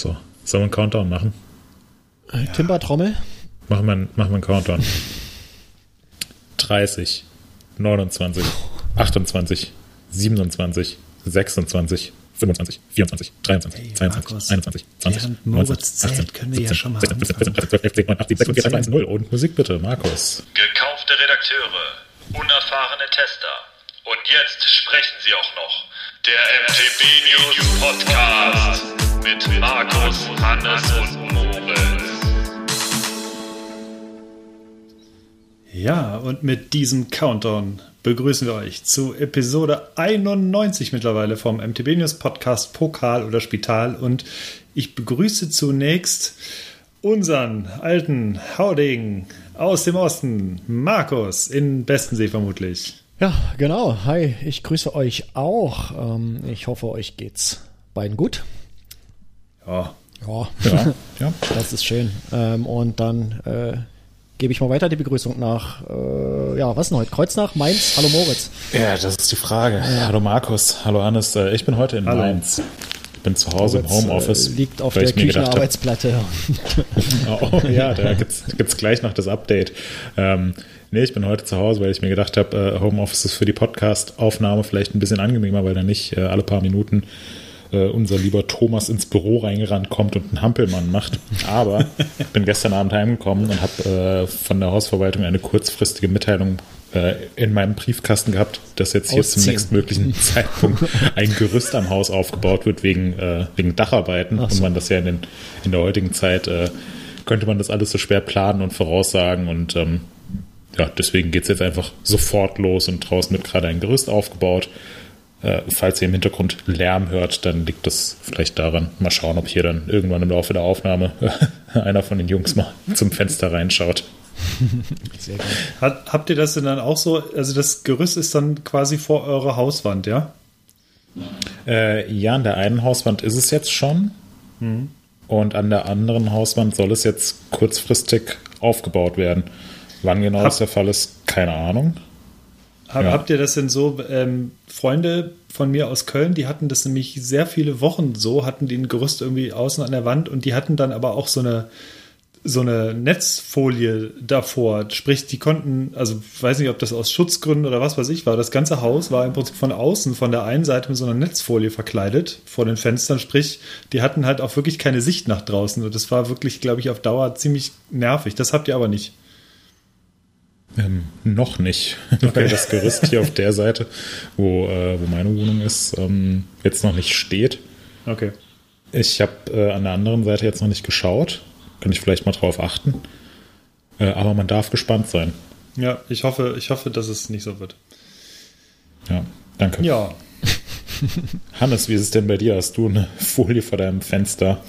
So, sollen wir einen Countdown machen? Äh, Timber-Trommel? Machen wir, machen wir einen Countdown. 30, 29, 28, 27, 26, 25, 24, 23, Hey, 22, Markus, 21, 20, während 19, Moritz zählt, 18, können wir ja 17, schon mal 16, 17, 17, 18, 12, 13, 14, 15, 16, 17, 18, 19, 0 und Musik bitte, Markus. Gekaufte Redakteure, unerfahrene Tester. Und jetzt sprechen sie auch noch. Der MTB News Podcast mit Markus, Hannes und Moritz. Ja, und mit diesem Countdown begrüßen wir euch zu Episode 91 mittlerweile vom MTB News Podcast Pokal oder Spital. Und ich begrüße zunächst unseren alten Hauding aus dem Osten, Markus in Bestensee vermutlich. Ja, genau. Hi, ich grüße euch auch. Ähm, ich hoffe, euch geht's beiden gut. Ja, Ja, Ja, ja. das ist schön. Ähm, und dann äh, gebe ich mal weiter die Begrüßung nach, äh, ja, was denn heute? Kreuznach, Mainz, hallo Moritz. Ja, das ist die Frage. Hallo Markus, hallo Hannes. Äh, Ich bin heute in Hallo. Mainz. Ich bin zu Hause im Moritz, Homeoffice. Äh, liegt auf der Küchenarbeitsplatte. Oh, ja, da gibt's gibt's gleich noch das Update. Ähm, nee, ich bin heute zu Hause, weil ich mir gedacht habe, äh, Homeoffice ist für die Podcast-Aufnahme vielleicht ein bisschen angenehmer, weil da nicht äh, alle paar Minuten äh, unser lieber Thomas ins Büro reingerannt kommt und einen Hampelmann macht. Aber ich bin gestern Abend heimgekommen und habe äh, von der Hausverwaltung eine kurzfristige Mitteilung äh, in meinem Briefkasten gehabt, dass jetzt hier zum Ausziehen. nächstmöglichen Zeitpunkt ein Gerüst am Haus aufgebaut wird wegen, äh, wegen Dacharbeiten Ach und so. man das ja in, den, in der heutigen Zeit äh, könnte man das alles so schwer planen und voraussagen und ähm, ja, deswegen geht's jetzt einfach sofort los und draußen wird gerade ein Gerüst aufgebaut. Äh, falls ihr im Hintergrund Lärm hört, dann liegt das vielleicht daran. Mal schauen, ob hier dann irgendwann im Laufe der Aufnahme einer von den Jungs mal zum Fenster reinschaut. Sehr gut. Hat, habt ihr das denn dann auch so? Also das Gerüst ist dann quasi vor eurer Hauswand, ja? Äh, ja, an der einen Hauswand ist es jetzt schon. Und an der anderen Hauswand soll es jetzt kurzfristig aufgebaut werden. Wann genau Hab- das der Fall ist, keine Ahnung. Hab, Ja. Habt ihr das denn so? Ähm, Freunde von mir aus Köln, die hatten das nämlich sehr viele Wochen so, hatten die ein Gerüst irgendwie außen an der Wand und die hatten dann aber auch so eine so eine Netzfolie davor. Sprich, die konnten, also ich weiß nicht, ob das aus Schutzgründen oder was weiß ich war. Das ganze Haus war im Prinzip von außen, von der einen Seite mit so einer Netzfolie verkleidet vor den Fenstern. Sprich, die hatten halt auch wirklich keine Sicht nach draußen. Und das war wirklich, glaube ich, auf Dauer ziemlich nervig. Das habt ihr aber nicht. Ähm, noch nicht, weil das Gerüst hier auf der Seite, wo, äh, wo meine Wohnung ist, ähm, jetzt noch nicht steht. Okay. Ich habe äh, an der anderen Seite jetzt noch nicht geschaut. Kann ich vielleicht mal drauf achten. Äh, aber man darf gespannt sein. Ja, ich hoffe, ich hoffe, dass es nicht so wird. Ja, danke. Ja, Hannes, wie ist es denn bei dir? Hast du eine Folie vor deinem Fenster?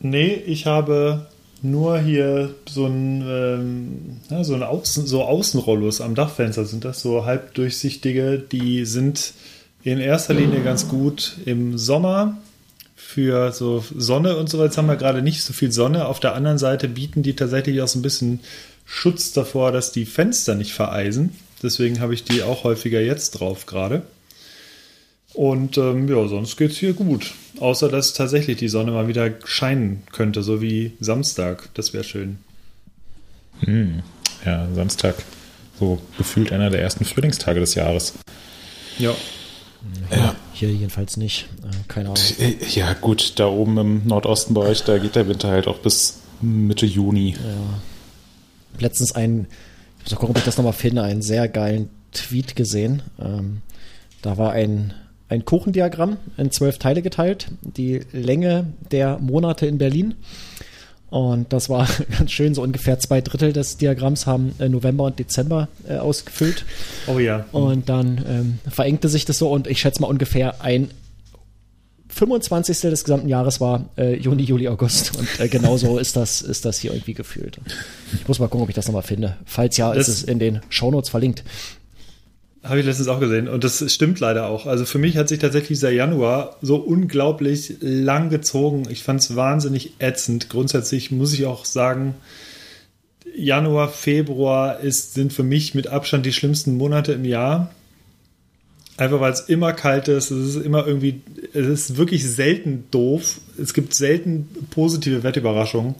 Nee, ich habe nur hier so ein, ähm, ja, so ein Außen, so Außenrollos am Dachfenster sind das, so halbdurchsichtige, die sind in erster Linie ganz gut im Sommer für so Sonne und so. Jetzt haben wir gerade nicht so viel Sonne. Auf der anderen Seite bieten die tatsächlich auch so ein bisschen Schutz davor, dass die Fenster nicht vereisen. Deswegen habe ich die auch häufiger jetzt drauf gerade. Und ähm, ja, sonst geht's hier gut. Außer dass tatsächlich die Sonne mal wieder scheinen könnte, so wie Samstag. Das wäre schön. Hm, ja, Samstag. So gefühlt einer der ersten Frühlingstage des Jahres. Ja. Ja. Hier jedenfalls nicht. Äh, keine Ahnung. Äh, Ja, gut, da oben im Nordosten bei euch, da geht der Winter halt auch bis Mitte Juni. letztens einen, ich muss mal gucken, ob ich das nochmal finde, einen sehr geilen Tweet gesehen. Ähm, da war ein, ein Kuchendiagramm in zwölf Teile geteilt, die Länge der Monate in Berlin. Und das war ganz schön, so ungefähr zwei Drittel des Diagramms haben äh, November und Dezember äh, ausgefüllt. Oh ja. Und dann ähm, verengte sich das so und ich schätze mal ungefähr ein 25. des gesamten Jahres war äh, Juni, Juli, August. Und äh, genauso ist das, ist das hier irgendwie gefühlt. Ich muss mal gucken, ob ich das nochmal finde. Falls ja, Das- ist es in den Shownotes verlinkt. Habe ich letztens auch gesehen. Und das stimmt leider auch. Also für mich hat sich tatsächlich dieser Januar so unglaublich lang gezogen. Ich fand es wahnsinnig ätzend. Grundsätzlich muss ich auch sagen, Januar, Februar ist, sind für mich mit Abstand die schlimmsten Monate im Jahr. Einfach weil es immer kalt ist, es ist immer irgendwie, es ist wirklich selten doof. Es gibt selten positive Wettüberraschungen.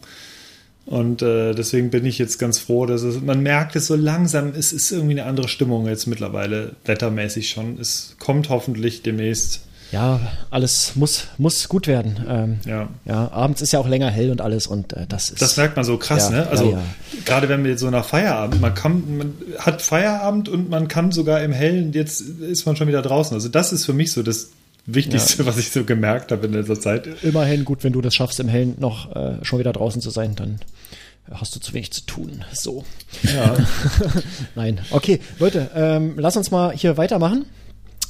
Und äh, deswegen bin ich jetzt ganz froh, dass es, man merkt es so langsam, es ist irgendwie eine andere Stimmung jetzt mittlerweile wettermäßig schon. Es kommt hoffentlich demnächst. Ja, alles muss, muss gut werden. Ähm, Ja. ja, abends ist ja auch länger hell und alles und äh, das ist. Das merkt man so krass, Ja, ne? Also ja, gerade wenn wir jetzt so nach Feierabend, man kann, man hat Feierabend und man kann sogar im Hellen, jetzt ist man schon wieder draußen. Also das ist für mich so das Wichtigste, was ich so gemerkt habe in letzter Zeit. immerhin gut, wenn du das schaffst, im Hellen noch äh, schon wieder draußen zu sein, dann hast du zu wenig zu tun. So. Ja. Nein. Okay, Leute, ähm, lass uns mal hier weitermachen.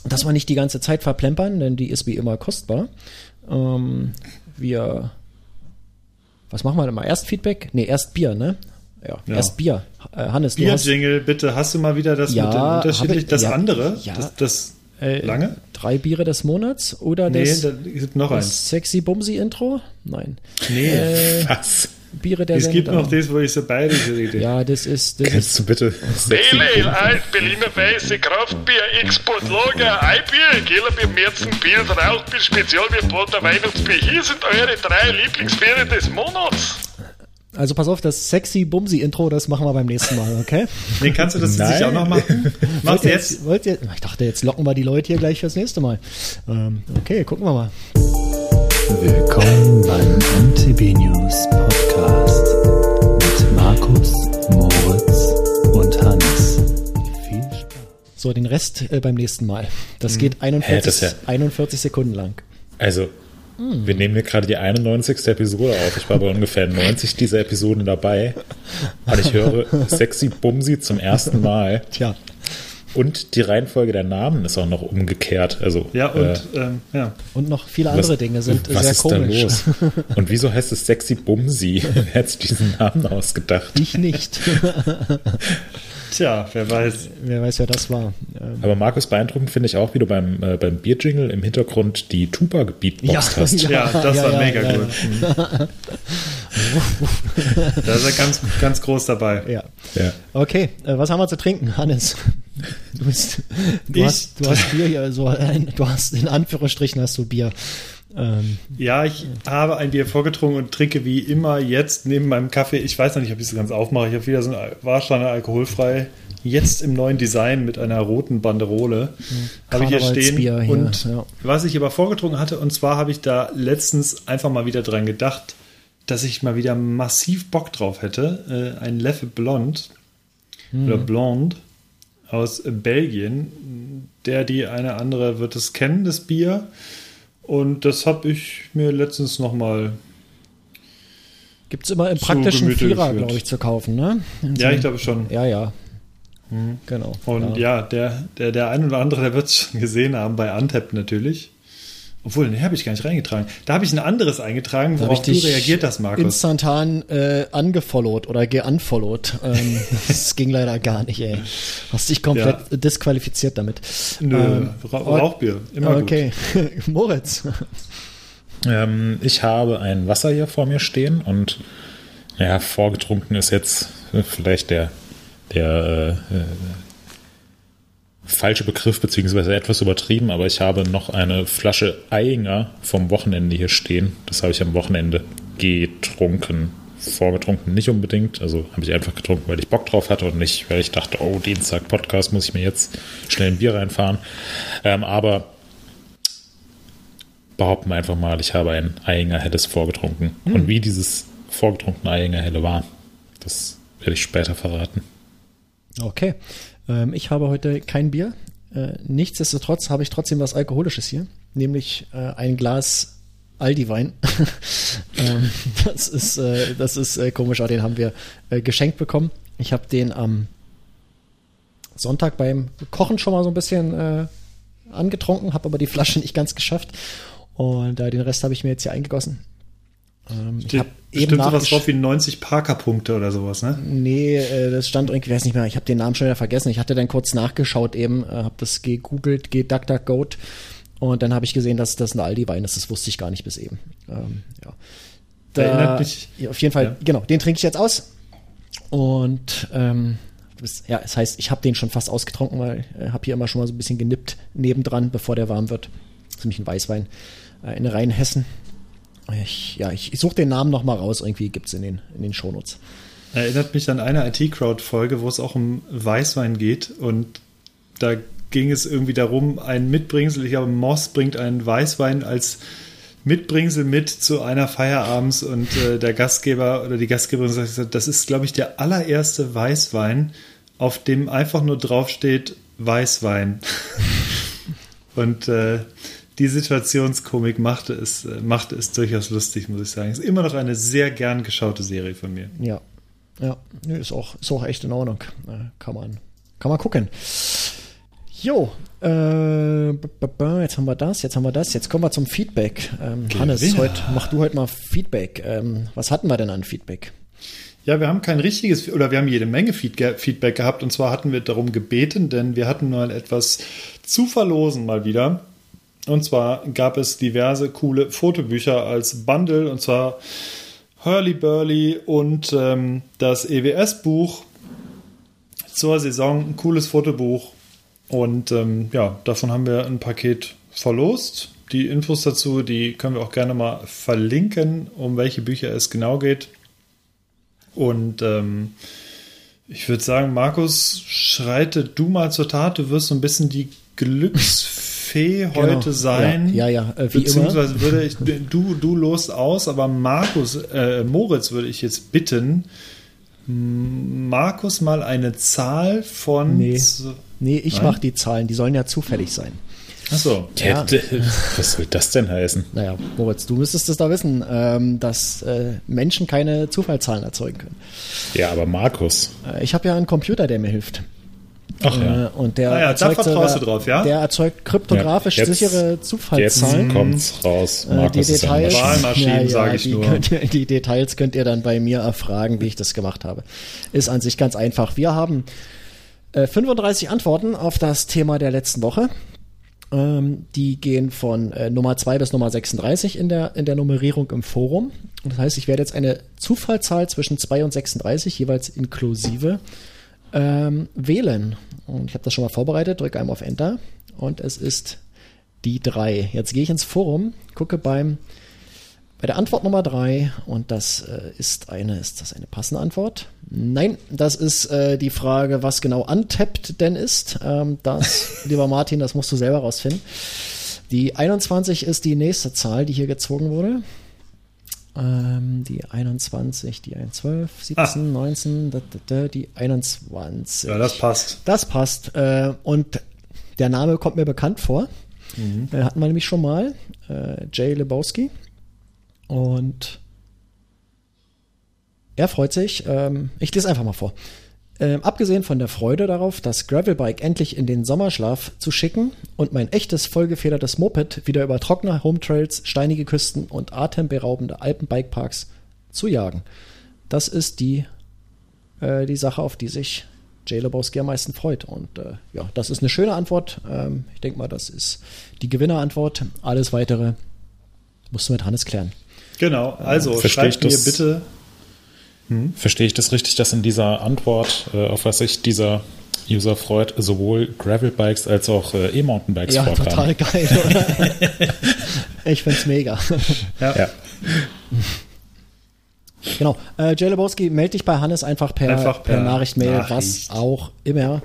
Dass wir nicht die ganze Zeit verplempern, denn die ist wie immer kostbar. Ähm, wir. Was machen wir denn mal? Erst Feedback? Nee, erst Bier, ne? Ja, Ja. erst Bier. Äh, Hannes, Bier-Jingle, bitte, hast du mal wieder das Ja, mit dem unterschiedlich, ich- das ja, andere? ja. Das, das äh, lange? drei Biere des Monats oder Nee, das, da gibt noch eins. das sexy Bumsy Intro? Nein. Nee, Äh, Was? Biere der es gibt Sendung. noch das, wo ich so beide rede. Ja, das ist, das ist Kannst du bitte Ale, Alt, Berliner Weiße, Kraftbier, Export Lager, Eibier, Gelbier, Märzen, Bier, Rauchbier, Spezialbier, Porter, Weihnachtsbier. Hier sind eure drei Lieblingsbiere des Monats. Also pass auf, das sexy Bumsy Intro, das machen wir beim nächsten Mal, okay? Nee, kannst du das Nein. nicht auch noch machen? Mach's Wollt ihr jetzt. wollt ihr, ich dachte, jetzt locken wir die Leute hier gleich fürs nächste Mal. Ähm, okay, gucken wir mal. Willkommen beim MTB News Podcast mit Markus, Moritz und Hannes. Viel Spaß. So, den Rest äh, beim nächsten Mal. Das geht 41, Hä, das ist ja- 41 Sekunden lang. Also, wir nehmen hier gerade die 91. Episode auf. Ich war bei ungefähr 90 dieser Episoden dabei. Und ich höre Sexy Bumsi zum ersten Mal. Tja, Und die Reihenfolge der Namen ist auch noch umgekehrt. Also, Ja, und äh, ähm, ja. und noch viele was, andere Dinge sind was sehr ist komisch. da los? Und wieso heißt es Sexy Bumsi? Wer hat sich diesen Namen ausgedacht? Ich nicht. Tja, wer weiß. Wer weiß, wer das war. Ähm, Aber Markus, beeindruckend finde ich auch, wie du beim, äh, beim Bierjingle im Hintergrund die Tuba gebeatboxt hast. Ja, das ja, war ja, mega ja, gut. da ist er ganz, ganz groß dabei. ja. Ja. Okay, äh, was haben wir zu trinken, Hannes? Du, bist, du, Ich- hast, du hast Bier hier, so ein, du hast in Anführungsstrichen hast du Bier. Ähm, Ja, ich habe ein Bier vorgetrunken und trinke wie immer jetzt neben meinem Kaffee. Ich weiß noch nicht, ob ich es ganz aufmache. Ich habe wieder so ein Warsteiner alkoholfrei. Jetzt im neuen Design mit einer roten Banderole. Habe ich hier stehen. Karnevalsbier hier, und ja. was ich aber vorgetrunken hatte, und zwar habe ich da letztens einfach mal wieder dran gedacht, dass ich mal wieder massiv Bock drauf hätte. Äh, ein Leffe Blond oder Mhm. Blonde aus Belgien. Der, die eine andere wird es kennen, das Bier. Und das habe ich mir letztens noch mal. Gibt es immer im praktischen Vierer, glaube ich, zu kaufen, ne? In Ja, so- ich glaube schon. Ja, ja. Genau. Und ja, der, der, der ein oder andere, der wird es schon gesehen haben, bei Antep natürlich. Obwohl, ne, habe ich gar nicht reingetragen. Da habe ich ein anderes eingetragen, worauf du reagiert hast, Markus. Instantan äh, angefollowt oder geunfollowt. Ähm, das ging leider gar nicht, ey. Hast dich komplett disqualifiziert damit. Nö, Ähm, Ra Rauchbier, immer okay, Moritz. Ähm, ich habe ein Wasser hier vor mir stehen und ja, vorgetrunken ist jetzt vielleicht der, der äh, äh, falsche Begriff, beziehungsweise etwas übertrieben, aber ich habe noch eine Flasche Einger vom Wochenende hier stehen. Das habe ich am Wochenende getrunken. Vorgetrunken nicht unbedingt, also habe ich einfach getrunken, weil ich Bock drauf hatte und nicht, weil ich dachte, oh, Dienstag Podcast, muss ich mir jetzt schnell ein Bier reinfahren. Ähm, aber behaupten wir einfach mal, ich habe ein Einger Helles vorgetrunken. Und wie dieses vorgetrunkene Einger Helle war, das werde ich später verraten. Okay. Ähm, ich habe heute kein Bier. Äh, nichtsdestotrotz habe ich trotzdem was Alkoholisches hier, nämlich äh, ein Glas Aldi-Wein. ähm, das ist, äh, das ist äh, komisch, aber den haben wir äh, geschenkt bekommen. Ich habe den am Sonntag beim Kochen schon mal so ein bisschen äh, angetrunken, habe aber die Flasche nicht ganz geschafft. Und den Rest habe ich mir jetzt hier eingegossen. Ähm, ich Steht habe sowas nachgesch- drauf wie 90 Parker-Punkte oder sowas, ne? Nee, äh, das stand irgendwie, ich weiß nicht mehr, ich habe den Namen schon wieder vergessen. Ich hatte dann kurz nachgeschaut eben, äh, habe das gegoogelt, DuckDuckGoat und dann habe ich gesehen, dass das ein Aldi-Wein ist. Das wusste ich gar nicht bis eben. Ähm, ja. Da, Erinnert mich- auf jeden Fall, Ja. genau, den trinke ich jetzt aus. Und ähm, das, ja, das heißt, ich habe den schon fast ausgetrunken, weil ich äh, habe hier immer schon mal so ein bisschen genippt nebendran, bevor der warm wird. Das ist nämlich ein Weißwein äh, in Rheinhessen. Ich, ja, ich, ich suche den Namen noch mal raus. Irgendwie gibt's in den, in den Shownotes. Erinnert mich an eine IT-Crowd-Folge, wo es auch um Weißwein geht und da ging es irgendwie darum, ein Mitbringsel, ich glaube, Moss bringt einen Weißwein als Mitbringsel mit zu einer Feierabends und äh, der Gastgeber oder die Gastgeberin sagt, das ist, glaube ich, der allererste Weißwein, auf dem einfach nur draufsteht Weißwein. und äh, die Situationskomik machte es, äh, machte es durchaus lustig, muss ich sagen. Ist immer noch eine sehr gern geschaute Serie von mir. Ja. Ja, ist auch, ist auch echt in Ordnung. Äh, Kann man, kann man gucken. Jo, äh, jetzt haben wir das, jetzt haben wir das, jetzt kommen wir zum Feedback. Ähm, Hannes, heute mach du heute mal Feedback. Ähm, was hatten wir denn an Feedback? Ja, wir haben kein richtiges, oder wir haben jede Menge Feedback gehabt und zwar hatten wir darum gebeten, denn wir hatten mal etwas zu verlosen mal wieder. Und zwar gab es diverse coole Fotobücher als Bundle und zwar Hurly Burly und ähm, das EWS-Buch zur Saison, ein cooles Fotobuch. Und ähm, ja, davon haben wir ein Paket verlost. Die Infos dazu, die können wir auch gerne mal verlinken, um welche Bücher es genau geht. Und ähm, ich würde sagen, Markus, schreite du mal zur Tat. Du wirst so ein bisschen die Glücksfee heute Genau. sein. Ja, ja, ja, äh, wie Beziehungsweise würde ich, du, du lost aus, aber Markus, äh, Moritz würde ich jetzt bitten, Markus mal eine Zahl von. Nee. Nee, ich Nein? mach die Zahlen, die sollen ja zufällig sein. Achso. Ja. Was will das denn heißen? Naja, Moritz, du müsstest es da wissen, ähm, dass äh, Menschen keine Zufallszahlen erzeugen können. Ja, aber Markus. Äh, ich habe ja einen Computer, der mir hilft. Ach ja. Äh, und der Ah ja, erzeugt sogar- drauf, ja? Der erzeugt kryptografisch Ja, jetzt- sichere Jetzt Zufallszahlen. kommt's raus. Äh, Markus die ist eine Details, Maschine. Wahlmaschinen, sag ich die, nur. Könnt ihr, die Details könnt ihr dann bei mir erfragen, wie ich das gemacht habe. Ist an sich ganz einfach. Wir haben äh, 35 Antworten auf das Thema der letzten Woche. Ähm, die gehen von äh, Nummer 2 bis Nummer 36 in der, in der Nummerierung im Forum. Und das heißt, ich werde jetzt eine Zufallszahl zwischen 2 und 36, jeweils inklusive, ähm, wählen. Und ich habe das schon mal vorbereitet, drücke einmal auf Enter und es ist die 3. Jetzt gehe ich ins Forum, gucke beim bei der Antwort Nummer 3 und das äh, ist eine, ist das eine passende Antwort? Nein, das ist äh, die Frage, was genau untappt denn ist. Ähm, das, lieber Martin, das musst du selber rausfinden. Die 21 ist die nächste Zahl, die hier gezogen wurde. Ähm, die 21, die 112, 17, 19, da, da, da, die 21. Ja, das passt. Das passt. Äh, und der Name kommt mir bekannt vor. Äh, hatten wir nämlich schon mal. Äh, Jay Lebowski. Und er freut sich. Ähm, ich lese einfach mal vor. Ähm, abgesehen von der Freude darauf, das Gravelbike endlich in den Sommerschlaf zu schicken und mein echtes vollgefedertes Moped wieder über trockene Hometrails, steinige Küsten und atemberaubende Alpenbikeparks zu jagen. Das ist die, äh, die Sache, auf die sich Jay Lebowski am meisten freut. Und äh, ja, das ist eine schöne Antwort. Ähm, ich denke mal, das ist die Gewinnerantwort. Alles weitere musst du mit Hannes klären. Genau, also ich schreibt mir das? Bitte. Verstehe ich das richtig, dass in dieser Antwort, äh, auf was sich dieser User freut, sowohl Gravelbikes als auch äh, E-Mountainbikes Ja, vorkamen? total geil, oder? ich find's mega. Ja. Ja. genau. Äh, Jay Lebowski, melde dich bei Hannes einfach per, Einfach per, per Nachricht-Mail, Nachricht. was auch immer.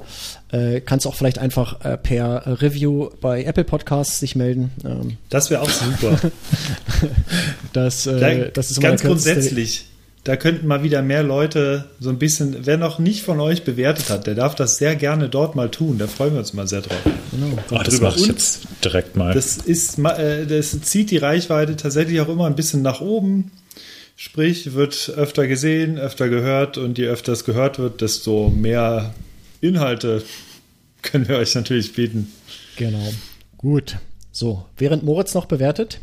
Äh, kannst auch vielleicht einfach äh, per Review bei Apple Podcasts sich melden. Ähm, Das wäre auch super. das, Ja, äh, das ist ganz grundsätzlich. Da könnten mal wieder mehr Leute so ein bisschen, wer noch nicht von euch bewertet hat, der darf das sehr gerne dort mal tun. Da freuen wir uns mal sehr drauf. Genau. Ach, das mache ich Und- jetzt direkt mal. Das ist, äh, das zieht die Reichweite tatsächlich auch immer ein bisschen nach oben. Sprich, wird öfter gesehen, öfter gehört und je öfter es gehört wird, desto mehr Inhalte können wir euch natürlich bieten. Genau. Gut. So, während Moritz noch bewertet,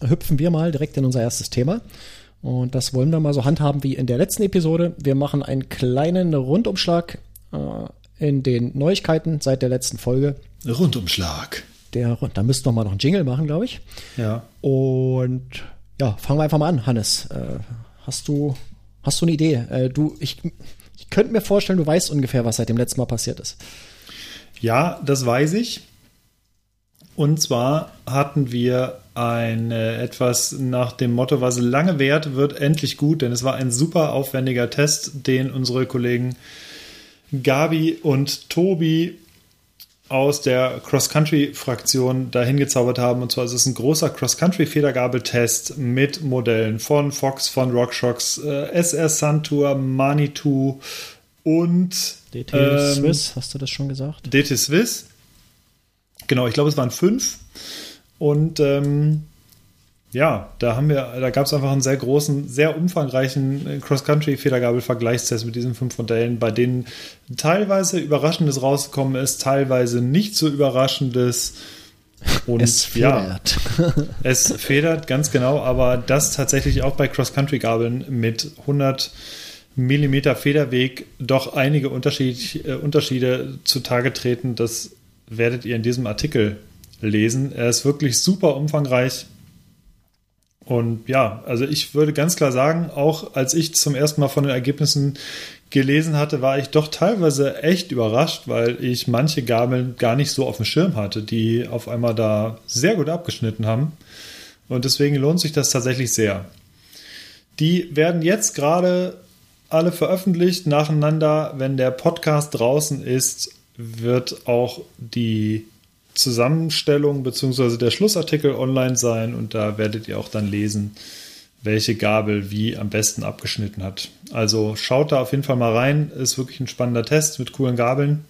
hüpfen wir mal direkt in unser erstes Thema. Und das wollen wir mal so handhaben wie in der letzten Episode. Wir machen einen kleinen Rundumschlag äh, in den Neuigkeiten seit der letzten Folge. Rundumschlag. Der, da müssten wir mal noch einen Jingle machen, glaube ich. Ja. Und ja, fangen wir einfach mal an, Hannes. Äh, hast du hast du eine Idee? Äh, du, ich, Ich könnte mir vorstellen, du weißt ungefähr, was seit dem letzten Mal passiert ist. Ja, das weiß ich. Und zwar hatten wir ein äh, etwas nach dem Motto, was lange währt, wird endlich gut, denn es war ein super aufwendiger Test, den unsere Kollegen Gabi und Tobi aus der Cross-Country-Fraktion dahin gezaubert haben. Und zwar ist es ein großer Cross-Country-Federgabeltest mit Modellen von Fox, von RockShox, äh, SR Suntour, Manitou und DT ähm, Swiss, hast du das schon gesagt? DT Swiss. Genau, ich glaube, es waren fünf. Und ähm, ja, da haben wir, da gab es einfach einen sehr großen, sehr umfangreichen äh, Cross-Country-Federgabel-Vergleichstest mit diesen fünf Modellen, bei denen teilweise Überraschendes rausgekommen ist, teilweise nicht so Überraschendes. Und es federt. Ja, es federt, ganz genau, aber das tatsächlich auch bei Cross-Country-Gabeln mit 100 Millimeter Federweg doch einige Unterschied, äh, Unterschiede zutage treten. Das werdet ihr in diesem Artikel lesen. Er ist wirklich super umfangreich. Und ja, also ich würde ganz klar sagen, auch als ich zum ersten Mal von den Ergebnissen gelesen hatte, war ich doch teilweise echt überrascht, weil ich manche Gabeln gar nicht so auf dem Schirm hatte, die auf einmal da sehr gut abgeschnitten haben. Und deswegen lohnt sich das tatsächlich sehr. Die werden jetzt gerade alle veröffentlicht nacheinander. Wenn der Podcast draußen ist, wird auch die Zusammenstellung bzw. der Schlussartikel online sein und da werdet ihr auch dann lesen, welche Gabel wie am besten abgeschnitten hat. Also schaut da auf jeden Fall mal rein. Ist wirklich ein spannender Test mit coolen Gabeln.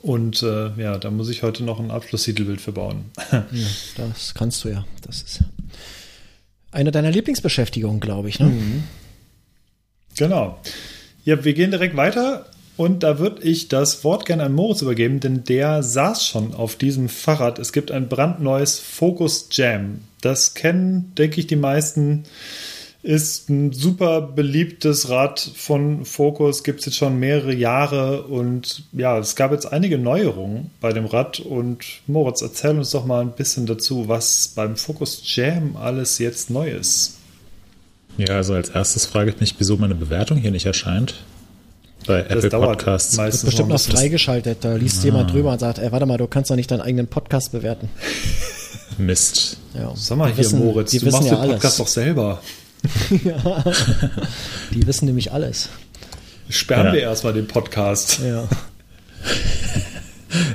Und äh, ja, da muss ich heute noch ein Abschlusstitelbild für bauen. Ja, das kannst du ja. Das ist eine deiner Lieblingsbeschäftigungen, glaube ich. Ne? Mhm. Genau. Ja, wir gehen direkt weiter und da würde ich das Wort gerne an Moritz übergeben, denn der saß schon auf diesem Fahrrad. Es gibt ein brandneues Focus Jam. Das kennen, denke ich, die meisten. Ist ein super beliebtes Rad von Focus, gibt es jetzt schon mehrere Jahre und ja, es gab jetzt einige Neuerungen bei dem Rad und Moritz, erzähl uns doch mal ein bisschen dazu, was beim Focus Jam alles jetzt neu ist. Ja, also als erstes frage ich mich, wieso meine Bewertung hier nicht erscheint. Bei Das Apple dauert Podcasts. meistens Ist bestimmt noch freigeschaltet. Da liest jemand drüber und sagt, ey, warte mal, du kannst doch nicht deinen eigenen Podcast bewerten. Mist. Ja. Sag mal Die hier, wissen, Moritz, die du wissen machst ja den Podcast alles. doch selber. Die wissen nämlich alles. Sperren Ja. wir erstmal den Podcast. Ja.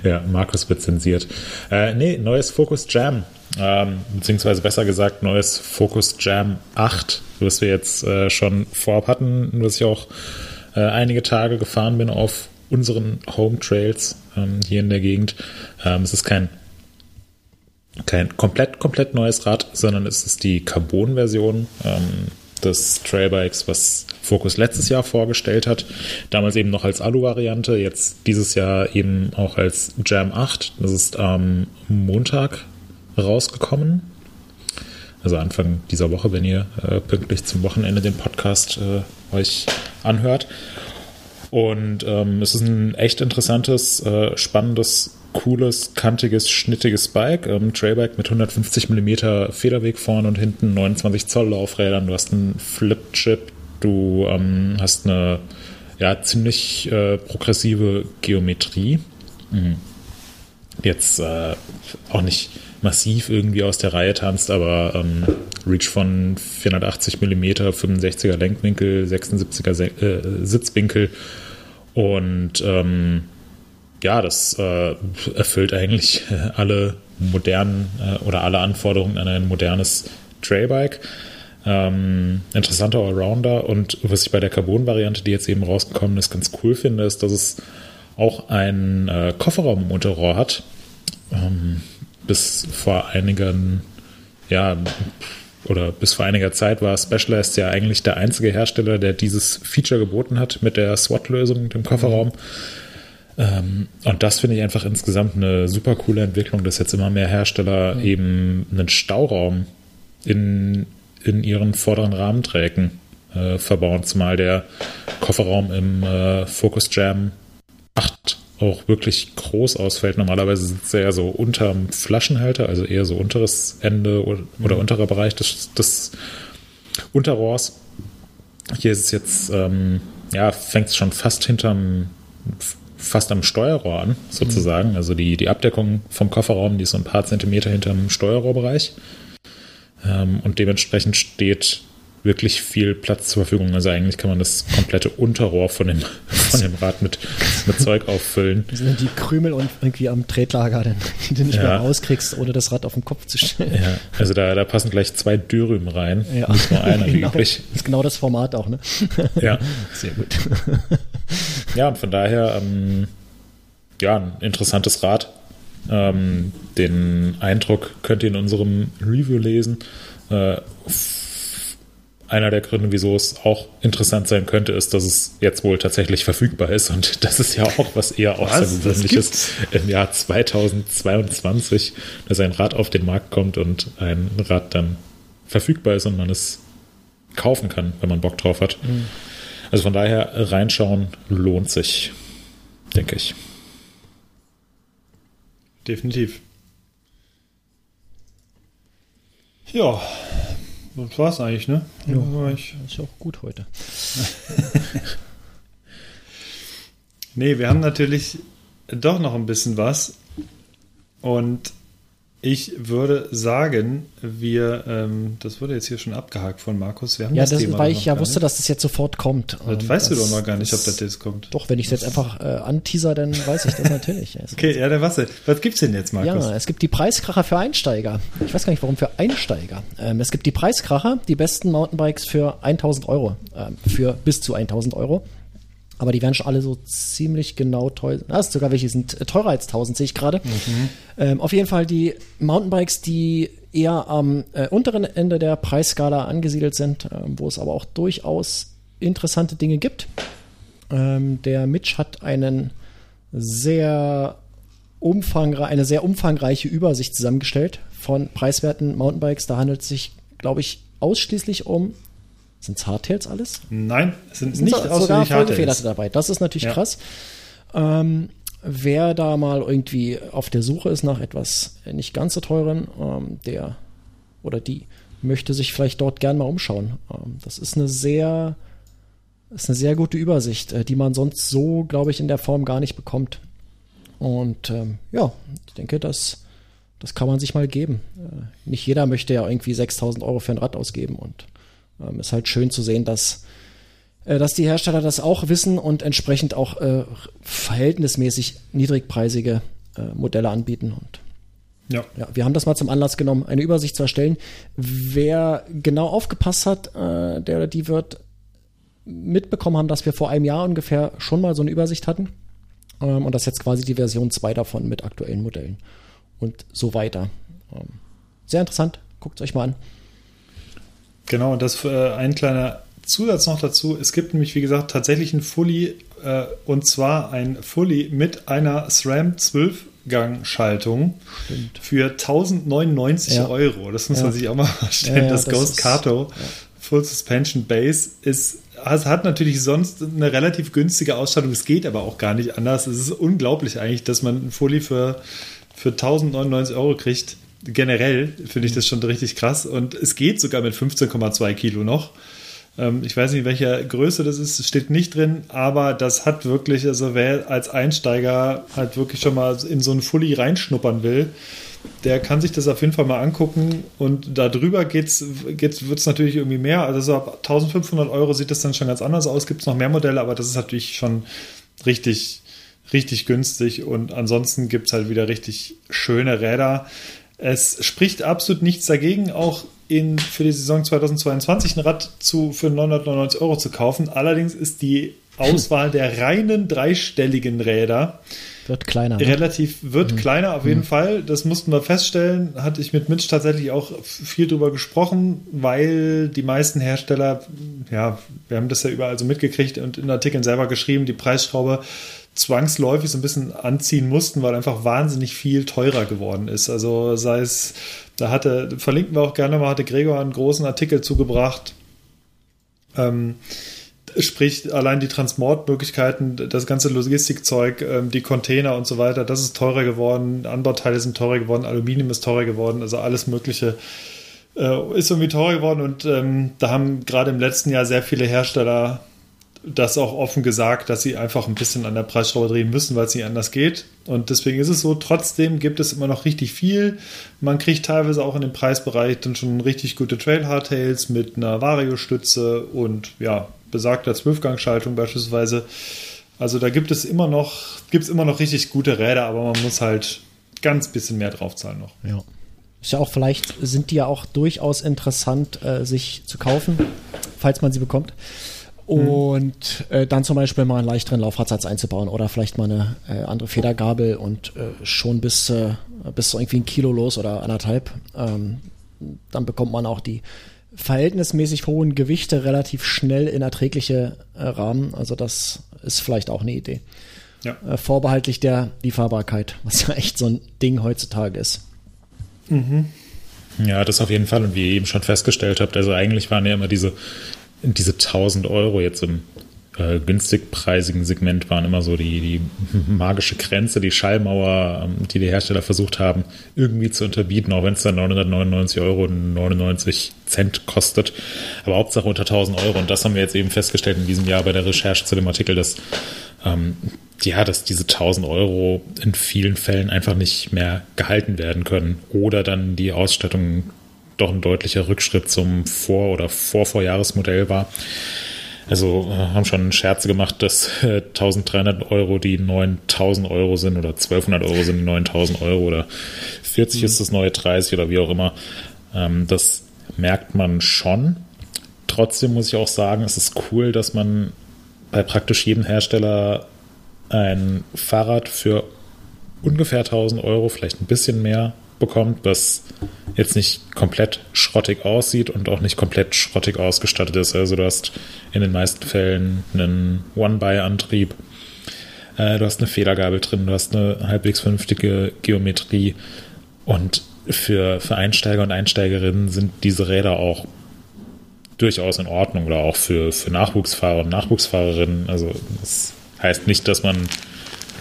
Ja, Markus wird zensiert. Äh, nee, neues Focus Jam. Ähm, beziehungsweise besser gesagt, neues Focus Jam 8, was wir jetzt äh, schon vorab hatten, was ich auch äh, einige Tage gefahren bin auf unseren Home Trails ähm, hier in der Gegend. Ähm, es ist kein kein komplett, komplett neues Rad, sondern es ist die Carbon-Version ähm, des Trailbikes, was Focus letztes Jahr vorgestellt hat. Damals eben noch als Alu-Variante, jetzt dieses Jahr eben auch als Jam 8. Das ist am Montag rausgekommen. Also Anfang dieser Woche, wenn ihr äh, pünktlich zum Wochenende den Podcast äh, euch anhört. Und ähm, es ist ein echt interessantes, äh, spannendes, cooles, kantiges, schnittiges Bike. Ähm, Trailbike mit 150 mm Federweg vorne und hinten, 29 Zoll Laufrädern. Du hast einen Flip-Chip, du ähm, hast eine ja, ziemlich äh, progressive Geometrie. Mhm. Jetzt äh, auch nicht massiv irgendwie aus der Reihe tanzt, aber ähm, Reach von 480 mm, 65er Lenkwinkel, 76er Se äh, Sitzwinkel und ähm, ja, das äh, erfüllt eigentlich alle modernen äh, oder alle Anforderungen an ein modernes Trailbike. Ähm, interessanter Allrounder und was ich bei der Carbon-Variante, die jetzt eben rausgekommen ist, ganz cool finde, ist, dass es auch einen äh, Kofferraum im Unterrohr hat. Ähm, bis vor einigen, ja, oder bis vor einiger Zeit war Specialized ja eigentlich der einzige Hersteller, der dieses Feature geboten hat mit der SWAT-Lösung dem Kofferraum. Ähm, und das finde ich einfach insgesamt eine super coole Entwicklung, dass jetzt immer mehr Hersteller Mhm. eben einen Stauraum in, in ihren vorderen Rahmenträgen äh, verbauen, zumal der Kofferraum im äh, Focus Jam 8 auch wirklich groß ausfällt. Normalerweise sitzt er ja so unterm Flaschenhalter, also eher so unteres Ende oder, oder unterer Bereich des, des Unterrohrs. Hier ist es jetzt ähm, ja, fängt es schon fast hinterm, fast am Steuerrohr an, sozusagen. Also die, die Abdeckung vom Kofferraum, die ist so ein paar Zentimeter hinterm Steuerrohrbereich. Ähm, und dementsprechend steht wirklich viel Platz zur Verfügung. Also eigentlich kann man das komplette Unterrohr von dem, von dem Rad mit, mit Zeug auffüllen. Das sind die Krümel und irgendwie am Tretlager, die du nicht Ja. mehr rauskriegst, ohne das Rad auf den Kopf zu stellen. Ja, also da, da passen gleich zwei Dürüm rein, nicht nur einer genau. üblich. Das ist genau das Format auch, ne? Ja. Sehr gut. ja, und von daher, ähm, ja, ein interessantes Rad. Ähm, den Eindruck könnt ihr in unserem Review lesen. Äh, einer der Gründe, wieso es auch interessant sein könnte, ist, dass es jetzt wohl tatsächlich verfügbar ist. Und das ist ja auch was eher? Außergewöhnliches im Jahr 2022, dass ein Rad auf den Markt kommt und ein Rad dann verfügbar ist und man es kaufen kann, wenn man Bock drauf hat. Also von daher reinschauen lohnt sich, denke ich. Definitiv. Ja, das war's eigentlich, ne? Ja. Ja. Ich, ist ja auch gut heute. nee, wir haben natürlich doch noch ein bisschen was. Und ich würde sagen, wir, ähm, das wurde jetzt hier schon abgehakt von Markus. Wir haben Ja, das, das, Thema weil ich ja wusste, nicht. dass das jetzt sofort kommt. Das weißt du das- doch noch gar nicht, ob das jetzt kommt. Doch, wenn ich es jetzt einfach äh, anteaser, dann weiß ich das natürlich. Es- Okay, ja, der was? Was gibt's denn jetzt, Markus? Ja, es gibt die Preiskracher für Einsteiger. Ich weiß gar nicht, warum für Einsteiger. Ähm, es gibt die Preiskracher, die besten Mountainbikes für 1000 Euro, ähm, für bis zu 1000 Euro. Aber die werden schon alle so ziemlich genau teuer. Ah, es sogar welche sind äh, teurer als 1000, sehe ich gerade. Ähm, auf jeden Fall die Mountainbikes, die eher am äh, unteren Ende der Preisskala angesiedelt sind, ähm, wo es aber auch durchaus interessante Dinge gibt. Ähm, der Mitch hat einen sehr eine sehr umfangreiche Übersicht zusammengestellt von preiswerten Mountainbikes. Da handelt es sich, glaube ich, ausschließlich um. Sind es Hardtails alles? Nein, es sind Sind nicht so- sogar Hardtails. dabei. Das ist natürlich Ja. krass. Ähm, wer da mal irgendwie auf der Suche ist nach etwas nicht ganz so teuren, ähm, der oder die möchte sich vielleicht dort gern mal umschauen. Ähm, das ist eine sehr, ist eine sehr gute Übersicht, äh, die man sonst so, glaube ich, in der Form gar nicht bekommt. Und ähm, ja, ich denke, das, das kann man sich mal geben. Äh, nicht jeder möchte ja irgendwie 6000 Euro für ein Rad ausgeben und ähm, ist halt schön zu sehen, dass, äh, dass die Hersteller das auch wissen und entsprechend auch äh, verhältnismäßig niedrigpreisige äh, Modelle anbieten. Und Ja. ja, wir haben das mal zum Anlass genommen, eine Übersicht zu erstellen. Wer genau aufgepasst hat, äh, der oder die wird mitbekommen haben, dass wir vor einem Jahr ungefähr schon mal so eine Übersicht hatten. Ähm, und das ist jetzt quasi die Version 2 davon mit aktuellen Modellen und so weiter. Ähm, sehr interessant, guckt es euch mal an. Genau, und das äh, ein kleiner Zusatz noch dazu. Es gibt nämlich, wie gesagt, tatsächlich ein Fully, äh, und zwar ein Fully mit einer SRAM 12 Gang-Schaltung für 1099 Ja. Euro. Das muss Ja. man sich auch mal vorstellen. Ja, das, das Ghost ist- Kato Full Suspension Base ist, es hat natürlich sonst eine relativ günstige Ausstattung. Es geht aber auch gar nicht anders. Es ist unglaublich eigentlich, dass man ein Fully für, für 1099 Euro kriegt. Generell finde ich das schon richtig krass. Und es geht sogar mit 15,2 Kilo noch. Ähm, ich weiß nicht, welcher Größe das ist, steht nicht drin, aber das hat wirklich, also wer als Einsteiger halt wirklich schon mal in so einen Fully reinschnuppern will, der kann sich das auf jeden Fall mal angucken und darüber geht's, geht's, wird es natürlich irgendwie mehr. Also so ab 1500 Euro sieht das dann schon ganz anders aus. Gibt es noch mehr Modelle, aber das ist natürlich schon richtig, richtig günstig und ansonsten gibt es halt wieder richtig schöne Räder. Es spricht absolut nichts dagegen, auch in, für die Saison 2022 ein Rad zu, für 999 Euro zu kaufen. Allerdings ist die Auswahl der reinen dreistelligen Räder Wird kleiner. Ne? relativ, wird kleiner auf jeden Fall. Das mussten wir feststellen. Hatte ich mit Mitch tatsächlich auch viel drüber gesprochen, weil die meisten Hersteller, ja, wir haben das ja überall so mitgekriegt und in Artikeln selber geschrieben, die Preisschraube zwangsläufig so ein bisschen anziehen mussten, weil einfach wahnsinnig viel teurer geworden ist. Also sei es, da hatte, verlinken wir auch gerne mal, hatte Gregor einen großen Artikel zugebracht. Ähm, Sprich, allein die Transportmöglichkeiten, das ganze Logistikzeug, ähm, die Container und so weiter, das ist teurer geworden. Anbauteile sind teurer geworden, Aluminium ist teurer geworden, also alles Mögliche äh, ist irgendwie teurer geworden. Und ähm, da haben gerade im letzten Jahr sehr viele Hersteller das auch offen gesagt, dass sie einfach ein bisschen an der Preisschraube drehen müssen, weil es nicht anders geht. Und deswegen ist es so, trotzdem gibt es immer noch richtig viel. Man kriegt teilweise auch in dem Preisbereich dann schon richtig gute Trail-Hardtails mit einer Vario-Stütze und ja, besagter Zwölfgangschaltung beispielsweise. Also da gibt es immer noch, gibt es immer noch richtig gute Räder, aber man muss halt ganz bisschen mehr draufzahlen noch. Ja. Ist ja auch vielleicht, sind die ja auch durchaus interessant, äh, sich zu kaufen, falls man sie bekommt. Und äh, dann zum Beispiel mal einen leichteren Laufradsatz einzubauen oder vielleicht mal eine äh, andere Federgabel und äh, schon bis, äh, bis so irgendwie ein Kilo los oder anderthalb. Ähm, dann bekommt man auch die verhältnismäßig hohen Gewichte relativ schnell in erträgliche äh, Rahmen. Also das ist vielleicht auch eine Idee. Ja. Äh, vorbehaltlich der Lieferbarkeit, was ja echt so ein Ding heutzutage ist. Ja, das auf jeden Fall. Und wie ihr eben schon festgestellt habt, also eigentlich waren ja immer diese, diese 1000 Euro jetzt im äh, günstigpreisigen Segment waren immer so die, die magische Grenze, die Schallmauer, ähm, die die Hersteller versucht haben, irgendwie zu unterbieten, auch wenn es dann 999 Euro und 99 Cent kostet. Aber Hauptsache unter 1000 Euro. Und das haben wir jetzt eben festgestellt in diesem Jahr bei der Recherche zu dem Artikel, dass ähm, ja, dass diese 1000 Euro in vielen Fällen einfach nicht mehr gehalten werden können oder dann die Ausstattung doch ein deutlicher Rückschritt zum Vor- oder Vorvorjahresmodell war. Also äh, haben schon Scherze gemacht, dass äh, 1300 Euro die 9000 Euro sind oder 1200 Euro sind die 9000 Euro oder 40 ist das neue 30 oder wie auch immer. Ähm, das merkt man schon. Trotzdem muss ich auch sagen, es ist cool, dass man bei praktisch jedem Hersteller ein Fahrrad für ungefähr 1000 Euro, vielleicht ein bisschen mehr bekommt, was jetzt nicht komplett schrottig aussieht und auch nicht komplett schrottig ausgestattet ist. Also du hast in den meisten Fällen einen One-By-Antrieb, äh, du hast eine Federgabel drin, du hast eine halbwegs vernünftige Geometrie und für, für Einsteiger und Einsteigerinnen sind diese Räder auch durchaus in Ordnung oder auch für, für Nachwuchsfahrer und Nachwuchsfahrerinnen. Also das heißt nicht, dass man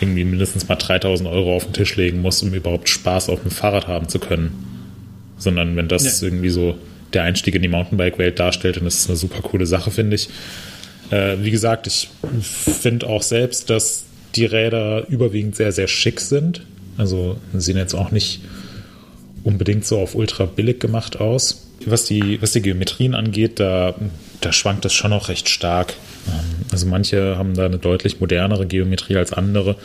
irgendwie mindestens mal 3000 Euro auf den Tisch legen muss, um überhaupt Spaß auf dem Fahrrad haben zu können. Sondern wenn das Ja. irgendwie so der Einstieg in die Mountainbike-Welt darstellt, dann ist es eine super coole Sache, finde ich. Äh, wie gesagt, ich finde auch selbst, dass die Räder überwiegend sehr, sehr schick sind. Also sehen jetzt auch nicht unbedingt so auf ultra billig gemacht aus. Was die, was die Geometrien angeht, da, da schwankt es schon auch recht stark. Ähm, Also manche haben da eine deutlich modernere Geometrie als andere.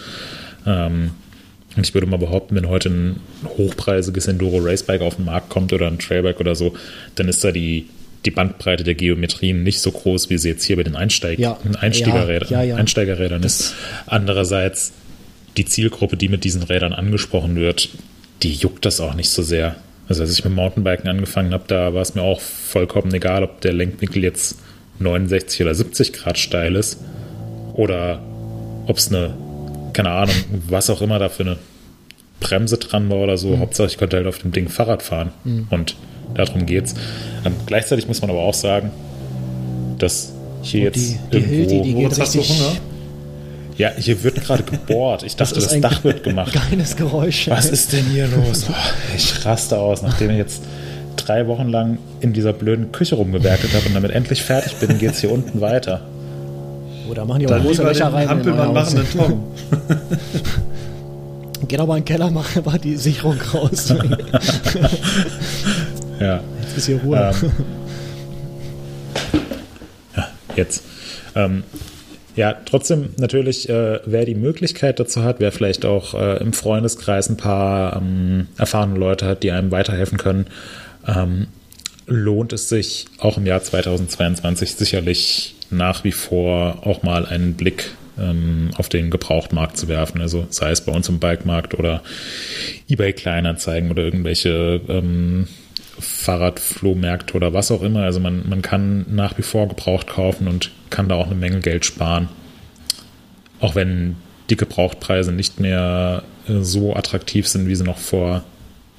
Ähm, Und ich würde mal behaupten, wenn heute ein hochpreisiges Enduro Racebike auf den Markt kommt oder ein Trailbike oder so, dann ist da die, die Bandbreite der Geometrien nicht so groß, wie sie jetzt hier bei den Einsteig Ja. Einsteigerrädern, Ja, ja. Einsteigerrädern ist. Andererseits die Zielgruppe, die mit diesen Rädern angesprochen wird, die juckt das auch nicht so sehr. Also als ich mit Mountainbiken angefangen habe, da war es mir auch vollkommen egal, ob der Lenkwinkel jetzt 69 oder 70 Grad steil ist oder ob es eine, keine Ahnung, was auch immer da für eine Bremse dran war oder so. Hauptsache ich konnte halt auf dem Ding Fahrrad fahren und darum geht's. Ähm, gleichzeitig muss man aber auch sagen, dass hier Und die, jetzt die Hildi, die geht Moritz, hast du richtig. Hunger? ja, hier wird gerade gebohrt. Ich dachte, das, ein Dach wird gemacht. Geiles Geräusch. Was ist denn hier los? Oh, ich raste aus, nachdem ich jetzt drei Wochen lang in dieser blöden Küche rumgewerkelt habe und damit endlich fertig bin, geht's hier unten weiter. Oh, da machen die auch Dann große Löcher rein. in Hampelmann machen den Tom. Geh doch mal in den Keller, mach mal die Sicherung raus. Ja, Jetzt ist hier Ruhe. Ähm, ja jetzt. Ähm, ja, trotzdem natürlich, äh, wer die Möglichkeit dazu hat, wer vielleicht auch äh, im Freundeskreis ein paar ähm, erfahrene Leute hat, die einem weiterhelfen können, ähm, lohnt es sich auch im Jahr 2022 sicherlich nach wie vor auch mal einen Blick ähm, auf den Gebrauchtmarkt zu werfen. Also sei es bei uns im Bikemarkt oder eBay Kleinanzeigen oder irgendwelche ähm, Fahrradflohmärkte oder was auch immer. Also man, man kann nach wie vor gebraucht kaufen und kann da auch eine Menge Geld sparen. Auch wenn die Gebrauchtpreise nicht mehr äh, so attraktiv sind, wie sie noch vor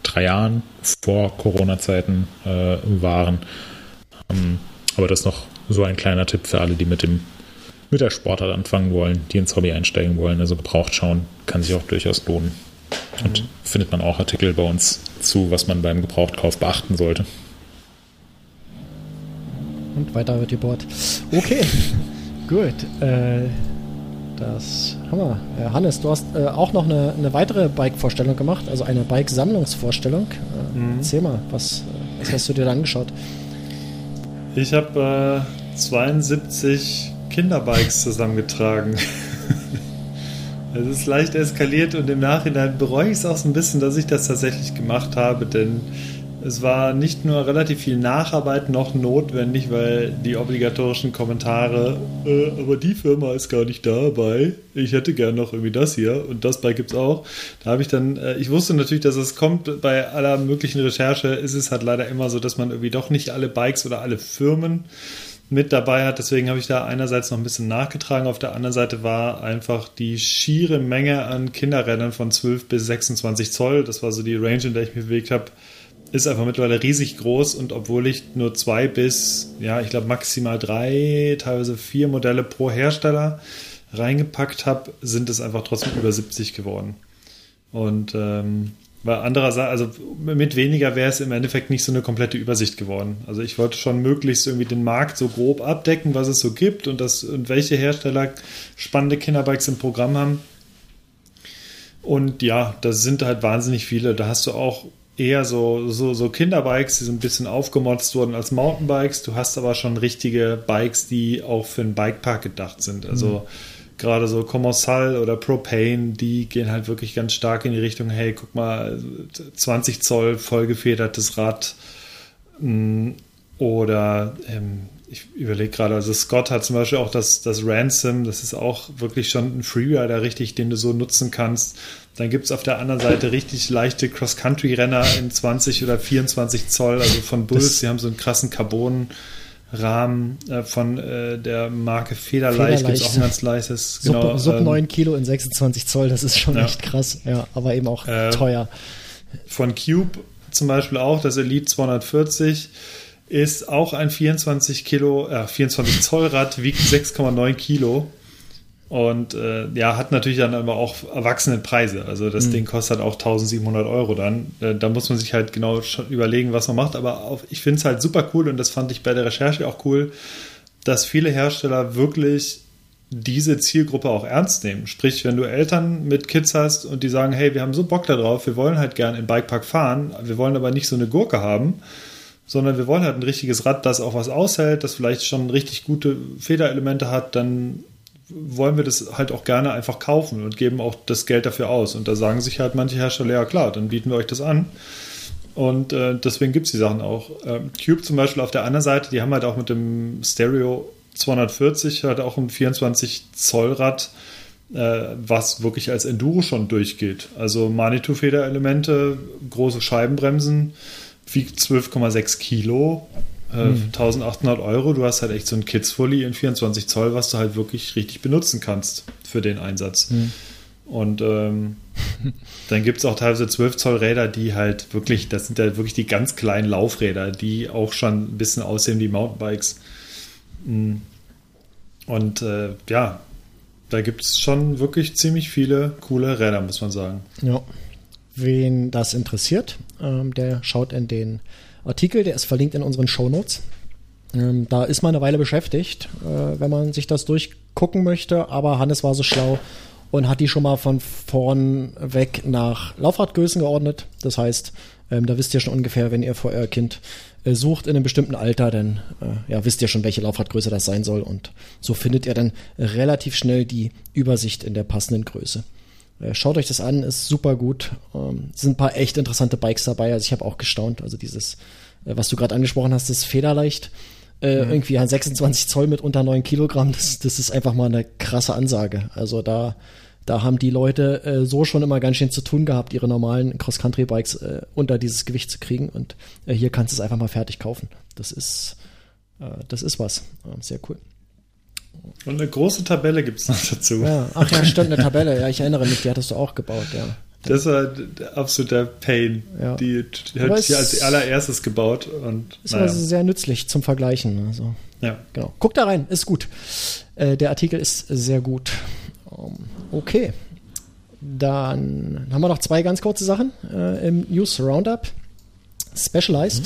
drei Jahren, vor Corona-Zeiten äh, waren. Ähm, aber das ist noch so ein kleiner Tipp für alle, die mit dem mit der Sportart anfangen wollen, die ins Hobby einsteigen wollen. Also gebraucht schauen kann sich auch durchaus lohnen. Und findet man auch Artikel bei uns zu, was man beim Gebrauchtkauf beachten sollte. Und weiter wird gebohrt. Okay. Gut, äh, das wir. Äh, Hannes, du hast äh, auch noch eine, eine weitere Bike-Vorstellung gemacht, also eine Bike-Sammlungsvorstellung. Äh, Mhm. Erzähl mal, was, was hast du dir da angeschaut? Ich habe äh, 72 Kinderbikes zusammengetragen. Es ist leicht eskaliert und im Nachhinein bereue ich es auch so ein bisschen, dass ich das tatsächlich gemacht habe, denn es war nicht nur relativ viel Nacharbeit noch notwendig, weil die obligatorischen Kommentare, äh, aber die Firma ist gar nicht dabei. Ich hätte gern noch irgendwie das hier und das Bike gibt's auch. Da habe ich dann, äh, ich wusste natürlich, dass es kommt. Bei aller möglichen Recherche ist es halt leider immer so, dass man irgendwie doch nicht alle Bikes oder alle Firmen mit dabei hat. Deswegen habe ich da einerseits noch ein bisschen nachgetragen. Auf der anderen Seite war einfach die schiere Menge an Kinderrädern von 12 bis 26 Zoll. Das war so die Range, in der ich mich bewegt habe. Ist einfach mittlerweile riesig groß und obwohl ich nur zwei bis, ja, ich glaube maximal drei, teilweise vier Modelle pro Hersteller reingepackt habe, sind es einfach trotzdem über 70 geworden. Und ähm, weil andererseits, also mit weniger wäre es im Endeffekt nicht so eine komplette Übersicht geworden. Also ich wollte schon möglichst irgendwie den Markt so grob abdecken, was es so gibt und, das, und welche Hersteller spannende Kinderbikes im Programm haben. Und ja, das sind halt wahnsinnig viele. Da hast du auch eher so, so, so Kinderbikes, die so ein bisschen aufgemotzt wurden als Mountainbikes. Du hast aber schon richtige Bikes, die auch für einen Bikepark gedacht sind. Also gerade so Commensal oder Propane, die gehen halt wirklich ganz stark in die Richtung, hey, guck mal, 20 Zoll vollgefedertes Rad. Mm, Oder ähm, ich überlege gerade, also Scott hat zum Beispiel auch das, das Ransom, das ist auch wirklich schon ein Freerider, richtig, den du so nutzen kannst. Dann gibt es auf der anderen Seite richtig leichte Cross-Country-Renner in 20 oder 24 Zoll, also von Bulls, Das- die haben so einen krassen Carbon-Rahmen äh, von äh, der Marke Federleicht, gibt es auch ein ganz leichtes. Sub, Genau, Sub ähm, 9 Kilo in 26 Zoll, das ist schon Ja. echt krass. Ja, aber eben auch Äh, teuer. von Cube zum Beispiel auch, das Elite 240 ist auch ein 24 Kilo, äh, 24 Zoll Rad, wiegt 6,9 Kilo und äh, ja, hat natürlich dann aber auch erwachsene Preise. Also das Ding kostet auch 1700 Euro dann. Äh, da muss man sich halt genau schon überlegen, was man macht. Aber auf, ich finde es halt super cool und das fand ich bei der Recherche auch cool, dass viele Hersteller wirklich diese Zielgruppe auch ernst nehmen. Sprich, wenn du Eltern mit Kids hast und die sagen, hey, wir haben so Bock darauf, wir wollen halt gern in Bikepark fahren, wir wollen aber nicht so eine Gurke haben, sondern wir wollen halt ein richtiges Rad, das auch was aushält, das vielleicht schon richtig gute Federelemente hat, dann wollen wir das halt auch gerne einfach kaufen und geben auch das Geld dafür aus. Und da sagen sich halt manche Hersteller, ja klar, dann bieten wir euch das an. Und äh, deswegen gibt es die Sachen auch. Ähm, Cube zum Beispiel auf der anderen Seite, die haben halt auch mit dem Stereo 240 halt auch ein 24 Zoll Rad, äh, was wirklich als Enduro schon durchgeht. Also Manitou-Federelemente, große Scheibenbremsen, wiegt 12,6 Kilo, äh, 1800 Euro. Du hast halt echt so ein Kids-Fully in 24 Zoll, was du halt wirklich richtig benutzen kannst für den Einsatz. Und ähm, dann gibt es auch teilweise 12 Zoll Räder, die halt wirklich, das sind ja wirklich die ganz kleinen Laufräder, die auch schon ein bisschen aussehen wie Mountainbikes. Mm. Und äh, ja, da gibt es schon wirklich ziemlich viele coole Räder, muss man sagen. Ja. Wen das interessiert, ähm, der schaut in den Artikel, der ist verlinkt in unseren Shownotes. Ähm, da ist man eine Weile beschäftigt, äh, wenn man sich das durchgucken möchte, aber Hannes war so schlau und hat die schon mal von vorn weg nach Laufradgrößen geordnet. Das heißt, ähm, da wisst ihr schon ungefähr, wenn ihr für euer Kind äh, sucht in einem bestimmten Alter, dann äh, ja, wisst ihr schon, welche Laufradgröße das sein soll und so findet ihr dann relativ schnell die Übersicht in der passenden Größe. Äh, Schaut euch das an, ist super gut. Ähm, sind ein paar echt interessante Bikes dabei. Also ich habe auch gestaunt. Also dieses, äh, was du gerade angesprochen hast, das Federleicht. Äh, Irgendwie an 26 Zoll mit unter 9 Kilogramm, das, das ist einfach mal eine krasse Ansage. Also da, da haben die Leute äh, so schon immer ganz schön zu tun gehabt, ihre normalen Cross-Country-Bikes äh, unter dieses Gewicht zu kriegen. Und äh, hier kannst du es einfach mal fertig kaufen. Das ist, das ist was. Äh, sehr cool. Und eine große Tabelle gibt es noch dazu. Ja, ach ja, stimmt, eine Tabelle. Ja, ich erinnere mich, die hattest du auch gebaut, ja. Das war absoluter Pain. Ja. Die, die hat hier als allererstes gebaut. Und Ist naja. also sehr nützlich zum Vergleichen. Also, ja. genau. Guck da rein, ist gut. Äh, der Artikel ist sehr gut. Ähm, okay. Dann haben wir noch zwei ganz kurze Sachen äh, im News Roundup. Specialized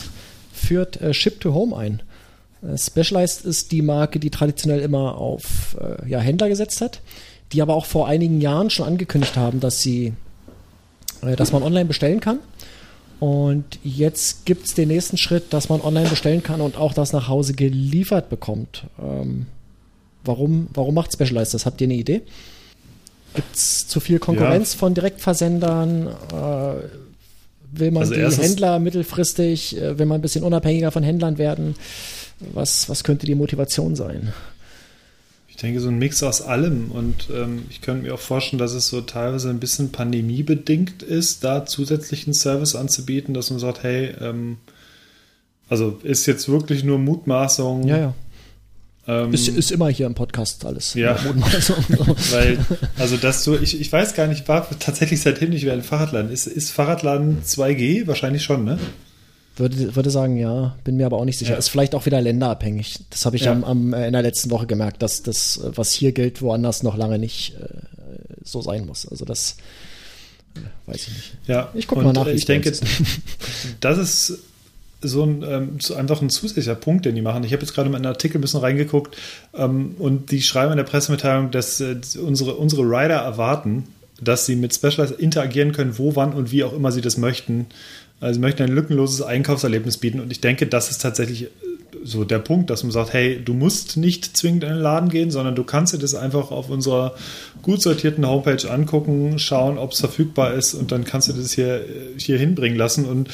führt äh, Ship to Home ein. Äh, Specialized ist die Marke, die traditionell immer auf äh, ja, Händler gesetzt hat, die aber auch vor einigen Jahren schon angekündigt haben, dass sie, äh, dass man online bestellen kann. Und jetzt gibt es den nächsten Schritt, dass man online bestellen kann und auch das nach Hause geliefert bekommt. Ähm, warum, warum macht Specialized das? Habt ihr eine Idee? Gibt es zu viel Konkurrenz ja. von Direktversendern? Äh, will man also die Händler mittelfristig, äh, will man ein bisschen unabhängiger von Händlern werden? Was, was könnte die Motivation sein? Ich denke, so ein Mix aus allem. Und ähm, ich könnte mir auch vorstellen, dass es so teilweise ein bisschen pandemiebedingt ist, da zusätzlichen Service anzubieten, dass man sagt, hey, ähm, also ist jetzt wirklich nur Mutmaßung. Ja, ja. Ähm, ist, ist, immer hier im Podcast alles. Ja. Mutmaßung. Weil, also dass du, ich, ich weiß gar nicht, war tatsächlich seitdem nicht mehr ein Fahrradladen. Ist, ist Fahrradladen 2G? Wahrscheinlich schon, ne? Würde, würde sagen, ja, bin mir aber auch nicht sicher. Ja. Ist vielleicht auch wieder länderabhängig. Das habe ich ja. am, am, äh, in der letzten Woche gemerkt, dass das, was hier gilt, woanders noch lange nicht äh, so sein muss. Also das äh, weiß ich nicht. Ja, ich gucke mal nach. Ich denke, das ist so ein ähm, einfach ein zusätzlicher Punkt, den die machen. Ich habe jetzt gerade mal in einen Artikel ein bisschen reingeguckt ähm, und die schreiben in der Pressemitteilung, dass äh, unsere, unsere Rider erwarten, dass sie mit Specialized interagieren können, wo, wann und wie auch immer sie das möchten. Also sie möchten ein lückenloses Einkaufserlebnis bieten und ich denke, das ist tatsächlich äh, so der Punkt, dass man sagt, hey, du musst nicht zwingend in den Laden gehen, sondern du kannst dir das einfach auf unserer gut sortierten Homepage angucken, schauen, ob es verfügbar ist und dann kannst du das hier, äh, hier hinbringen lassen. Und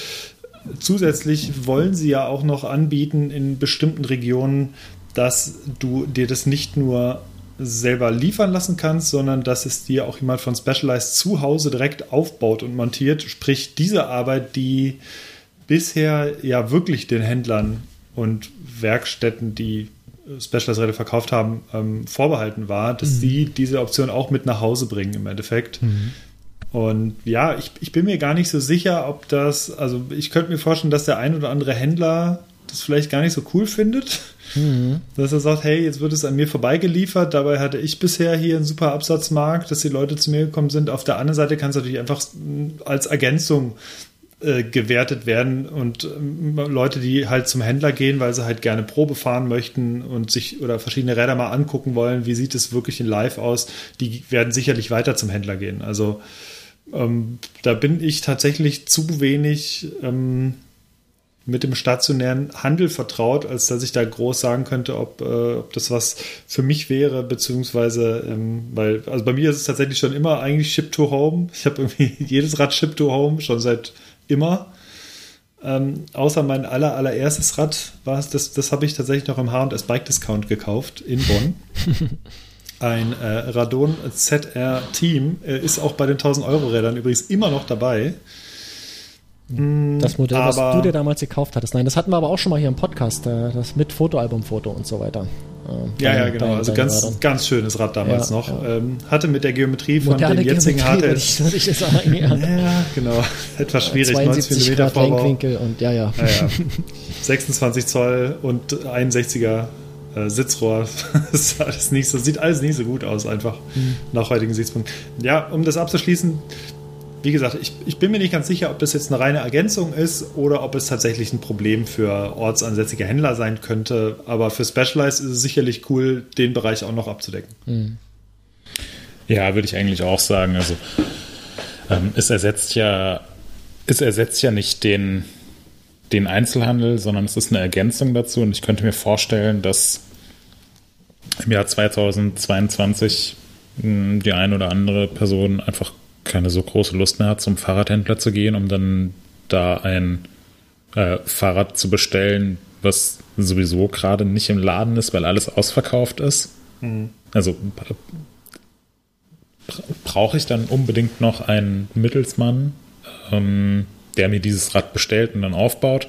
zusätzlich wollen sie ja auch noch anbieten in bestimmten Regionen, dass du dir das nicht nur selber liefern lassen kannst, sondern dass es dir auch jemand von Specialized zu Hause direkt aufbaut und montiert. Sprich, diese Arbeit, die bisher ja wirklich den Händlern und Werkstätten, die Specialized Räder verkauft haben, ähm, vorbehalten war, dass mhm. sie diese Option auch mit nach Hause bringen im Endeffekt. Mhm. Und ja, ich, ich bin mir gar nicht so sicher, ob das, also ich könnte mir vorstellen, dass der ein oder andere Händler das vielleicht gar nicht so cool findet. Mhm. Dass er sagt, hey, jetzt wird es an mir vorbeigeliefert, dabei hatte ich bisher hier einen super Absatzmarkt, dass die Leute zu mir gekommen sind. Auf der anderen Seite kann es natürlich einfach als Ergänzung äh, gewertet werden und äh, Leute, die halt zum Händler gehen, weil sie halt gerne Probe fahren möchten und sich oder verschiedene Räder mal angucken wollen, wie sieht es wirklich in Live aus, die werden sicherlich weiter zum Händler gehen. Also ähm, da bin ich tatsächlich zu wenig ähm, mit dem stationären Handel vertraut, als dass ich da groß sagen könnte, ob, äh, ob das was für mich wäre, beziehungsweise, ähm, weil, also bei mir ist es tatsächlich schon immer eigentlich Ship to Home. Ich habe irgendwie jedes Rad Ship to Home schon seit immer. Ähm, außer mein aller, allererstes Rad war es, das, das habe ich tatsächlich noch im H&S Bike Discount gekauft in Bonn. Ein äh, Radon ZR Team äh, ist auch bei den 1000 Euro Rädern übrigens immer noch dabei. Hm, das Modell, aber, was du dir damals gekauft hattest. Nein, das hatten wir aber auch schon mal hier im Podcast, äh, das mit Fotoalbumfoto und so weiter. Äh, ja, ja, genau. Dein, also ganz, Radon. ganz schönes Rad damals ja, noch. Ja. Ähm, hatte mit der Geometrie von Moderne dem jetzigen Geometrie, HTS. Würde ich, würde ich ja. genau. Etwas schwierig. 72 Grad Lenkwinkel und ja, ja. ja, ja. 26 Zoll und 61er äh, Sitzrohr. das alles nicht so, sieht alles nicht so gut aus, einfach mhm. nach heutigen Gesichtspunkten. Ja, um das abzuschließen, wie gesagt, ich, ich bin mir nicht ganz sicher, ob das jetzt eine reine Ergänzung ist oder ob es tatsächlich ein Problem für ortsansässige Händler sein könnte. Aber für Specialized ist es sicherlich cool, den Bereich auch noch abzudecken. Mhm. Ja, würde ich eigentlich auch sagen. Also ähm, es ersetzt ja, es ersetzt ja nicht den, den Einzelhandel, sondern es ist eine Ergänzung dazu. Und ich könnte mir vorstellen, dass im Jahr 2022 hm, die eine oder andere Person einfach keine so große Lust mehr hat, zum Fahrradhändler zu gehen, um dann da ein äh, Fahrrad zu bestellen, was sowieso gerade nicht im Laden ist, weil alles ausverkauft ist. Mhm. Also brauche ich dann unbedingt noch einen Mittelsmann, ähm, der mir dieses Rad bestellt und dann aufbaut.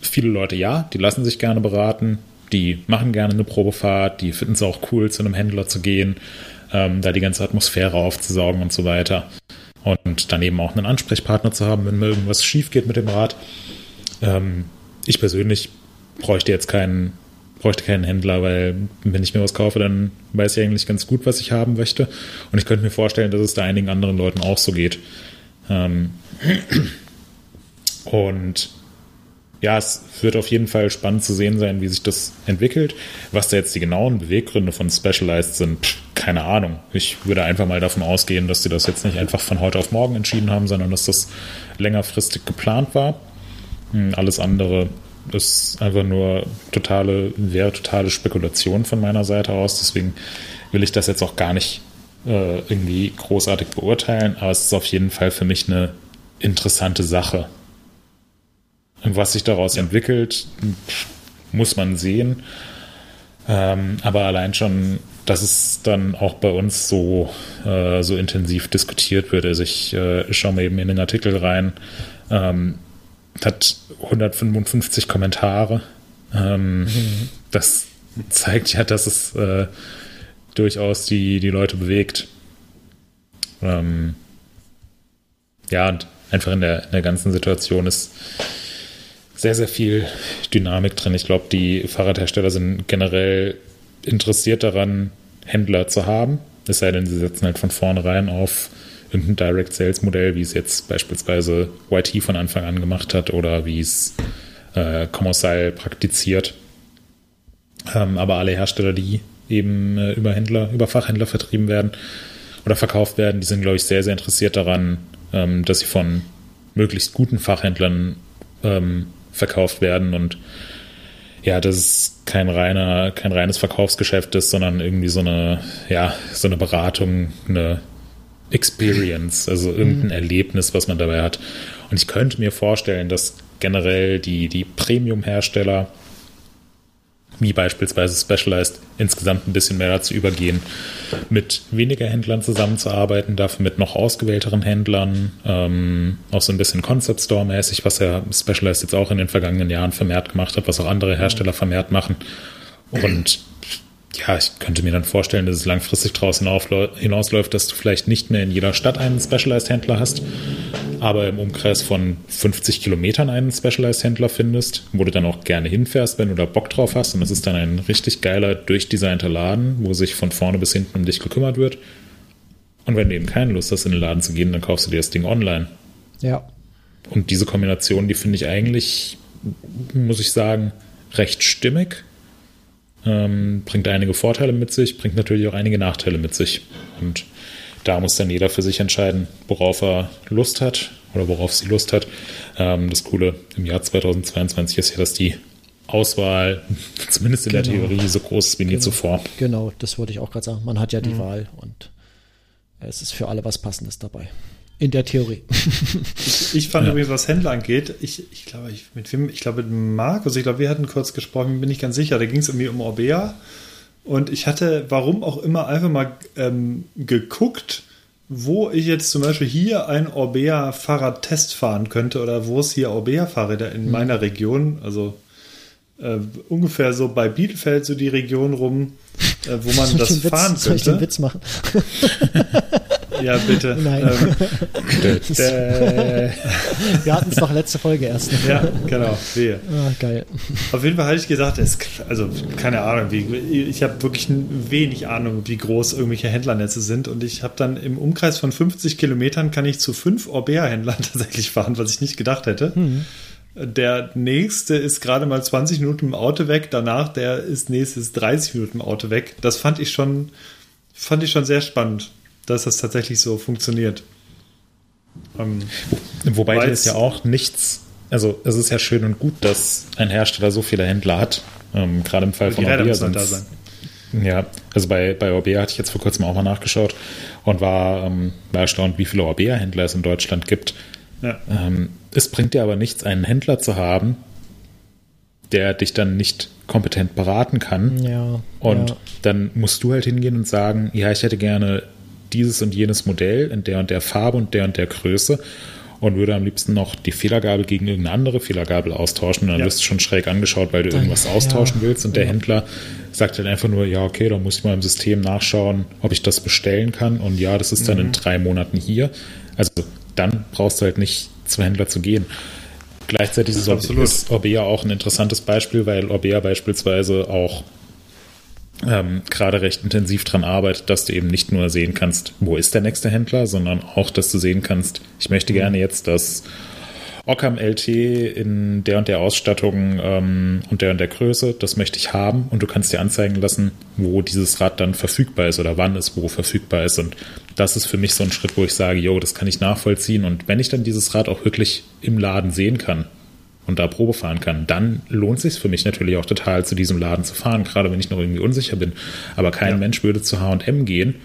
Viele Leute ja, die lassen sich gerne beraten, die machen gerne eine Probefahrt, die finden es auch cool, zu einem Händler zu gehen ähm, da die ganze Atmosphäre aufzusaugen und so weiter. Und daneben auch einen Ansprechpartner zu haben, wenn mir irgendwas schief geht mit dem Rad. Ähm, ich persönlich bräuchte jetzt keinen, bräuchte keinen Händler, weil wenn ich mir was kaufe, dann weiß ich eigentlich ganz gut, was ich haben möchte. Und ich könnte mir vorstellen, dass es da einigen anderen Leuten auch so geht. Ähm, und ja, es wird auf jeden Fall spannend zu sehen sein, wie sich das entwickelt. Was da jetzt die genauen Beweggründe von Specialized sind, pff, keine Ahnung. Ich würde einfach mal davon ausgehen, dass sie das jetzt nicht einfach von heute auf morgen entschieden haben, sondern dass das längerfristig geplant war. Hm, Alles andere ist einfach nur totale, wäre totale Spekulation von meiner Seite aus. Deswegen will ich das jetzt auch gar nicht äh, irgendwie großartig beurteilen, aber es ist auf jeden Fall für mich eine interessante Sache. Was sich daraus entwickelt, pff, muss man sehen. Ähm, aber allein schon, dass es dann auch bei uns so, äh, so intensiv diskutiert wird. Also ich äh, schaue mir eben in den Artikel rein. Ähm, hat 155 Kommentare. Ähm, Das zeigt ja, dass es äh, durchaus die, die Leute bewegt. Ähm, ja, und einfach in der, in der ganzen Situation ist sehr, sehr viel Dynamik drin. Ich glaube, die Fahrradhersteller sind generell interessiert daran, Händler zu haben. Es sei denn, sie setzen halt von vornherein auf irgendein Direct Sales Modell, wie es jetzt beispielsweise YT von Anfang an gemacht hat oder wie es äh, Commercial praktiziert. Ähm, aber alle Hersteller, die eben äh, über Händler, über Fachhändler vertrieben werden oder verkauft werden, die sind, glaube ich, sehr, sehr interessiert daran, ähm, dass sie von möglichst guten Fachhändlern ähm, verkauft werden und ja, dass es kein reiner, kein reines Verkaufsgeschäft ist, sondern irgendwie so eine, ja, so eine Beratung, eine Experience, also irgendein Erlebnis, was man dabei hat. Und ich könnte mir vorstellen, dass generell die, die Premium-Hersteller, wie beispielsweise Specialized, insgesamt ein bisschen mehr dazu übergehen, mit weniger Händlern zusammenzuarbeiten, dafür mit noch ausgewählteren Händlern, ähm, auch so ein bisschen Concept Store-mäßig, was ja Specialized jetzt auch in den vergangenen Jahren vermehrt gemacht hat, was auch andere Hersteller vermehrt machen. Und ja, ich könnte mir dann vorstellen, dass es langfristig draußen hinausläuft, dass du vielleicht nicht mehr in jeder Stadt einen Specialized-Händler hast, aber im Umkreis von 50 Kilometern einen Specialized-Händler findest, wo du dann auch gerne hinfährst, wenn du da Bock drauf hast. Und es ist dann ein richtig geiler, durchdesignter Laden, wo sich von vorne bis hinten um dich gekümmert wird. Und wenn du eben keine Lust hast, in den Laden zu gehen, dann kaufst du dir das Ding online. Ja. Und diese Kombination, die finde ich eigentlich, muss ich sagen, recht stimmig. Ähm, bringt einige Vorteile mit sich, bringt natürlich auch einige Nachteile mit sich. Und da muss dann jeder für sich entscheiden, worauf er Lust hat oder worauf sie Lust hat. Ähm, das Coole im Jahr 2022 ist ja, dass die Auswahl, zumindest in der Genau. Theorie, so groß ist wie nie zuvor. Genau, das wollte ich auch gerade sagen. Man hat ja Mhm. die Wahl und es ist für alle was Passendes dabei. In der Theorie. Ich fand Ja. übrigens, was Händler angeht, ich, ich glaube, ich, mit wem, ich glaube, mit Markus, ich glaube, wir hatten kurz gesprochen, bin ich ganz sicher, da ging es irgendwie um Orbea. Und ich hatte, warum auch immer, einfach mal ähm, geguckt, wo ich jetzt zum Beispiel hier ein Orbea-Fahrradtest fahren könnte oder wo es hier Orbea-Fahrräder in meiner Region, also äh, ungefähr so bei Bielefeld, so die Region rum, äh, wo man ich das den Witz- fahren Soll ich den könnte. Witz machen? Ja, bitte. Nein. Ähm, Äh, Wir hatten es doch letzte Folge erst. ja, genau. Wehe. Ah, geil. Auf jeden Fall hatte ich gesagt, es, also keine Ahnung, wie, ich habe wirklich wenig Ahnung, wie groß irgendwelche Händlernetze sind und ich habe dann im Umkreis von 50 Kilometern kann ich zu fünf Orbea-Händlern tatsächlich fahren, was ich nicht gedacht hätte. Der nächste ist gerade mal 20 Minuten im Auto weg, danach der ist nächstes 30 Minuten im Auto weg. Das fand ich schon, fand ich schon sehr spannend, dass das tatsächlich so funktioniert. Ähm, Wobei das ja auch nichts, also es ist ja schön und gut, dass ein Hersteller so viele Händler hat. Ähm, gerade im Fall von Orbea da sein. Ja, also bei, bei Orbea hatte ich jetzt vor kurzem auch mal nachgeschaut und war, ähm, war erstaunt, wie viele Orbea-Händler es in Deutschland gibt. Ja. Ähm, es bringt dir aber nichts, einen Händler zu haben, der dich dann nicht kompetent beraten kann. Ja. Und ja. dann musst du halt hingehen und sagen, ja, ich hätte gerne dieses und jenes Modell in der und der Farbe und der und der Größe und würde am liebsten noch die Fehlergabel gegen irgendeine andere Fehlergabel austauschen. Und dann Ja. wirst du schon schräg angeschaut, weil du Dann- irgendwas austauschen ja, willst. Und der ja. Händler sagt halt einfach nur, ja, okay, dann muss ich mal im System nachschauen, ob ich das bestellen kann. Und ja, das ist dann Mhm. in drei Monaten hier. Also dann brauchst du halt nicht zum Händler zu gehen. Gleichzeitig ist, Absolut. ist Orbea auch ein interessantes Beispiel, weil Orbea beispielsweise auch ähm, gerade recht intensiv dran arbeitet, dass du eben nicht nur sehen kannst, wo ist der nächste Händler, sondern auch, dass du sehen kannst, ich möchte gerne jetzt das Occam LT in der und der Ausstattung ähm, und der und der Größe, das möchte ich haben. Und du kannst dir anzeigen lassen, wo dieses Rad dann verfügbar ist oder wann es wo verfügbar ist. Und das ist für mich so ein Schritt, wo ich sage, yo, das kann ich nachvollziehen. Und wenn ich dann dieses Rad auch wirklich im Laden sehen kann und da Probe fahren kann, dann lohnt sich für mich natürlich auch total zu diesem Laden zu fahren, gerade wenn ich noch irgendwie unsicher bin. Aber kein ja. Mensch würde zu H&M gehen,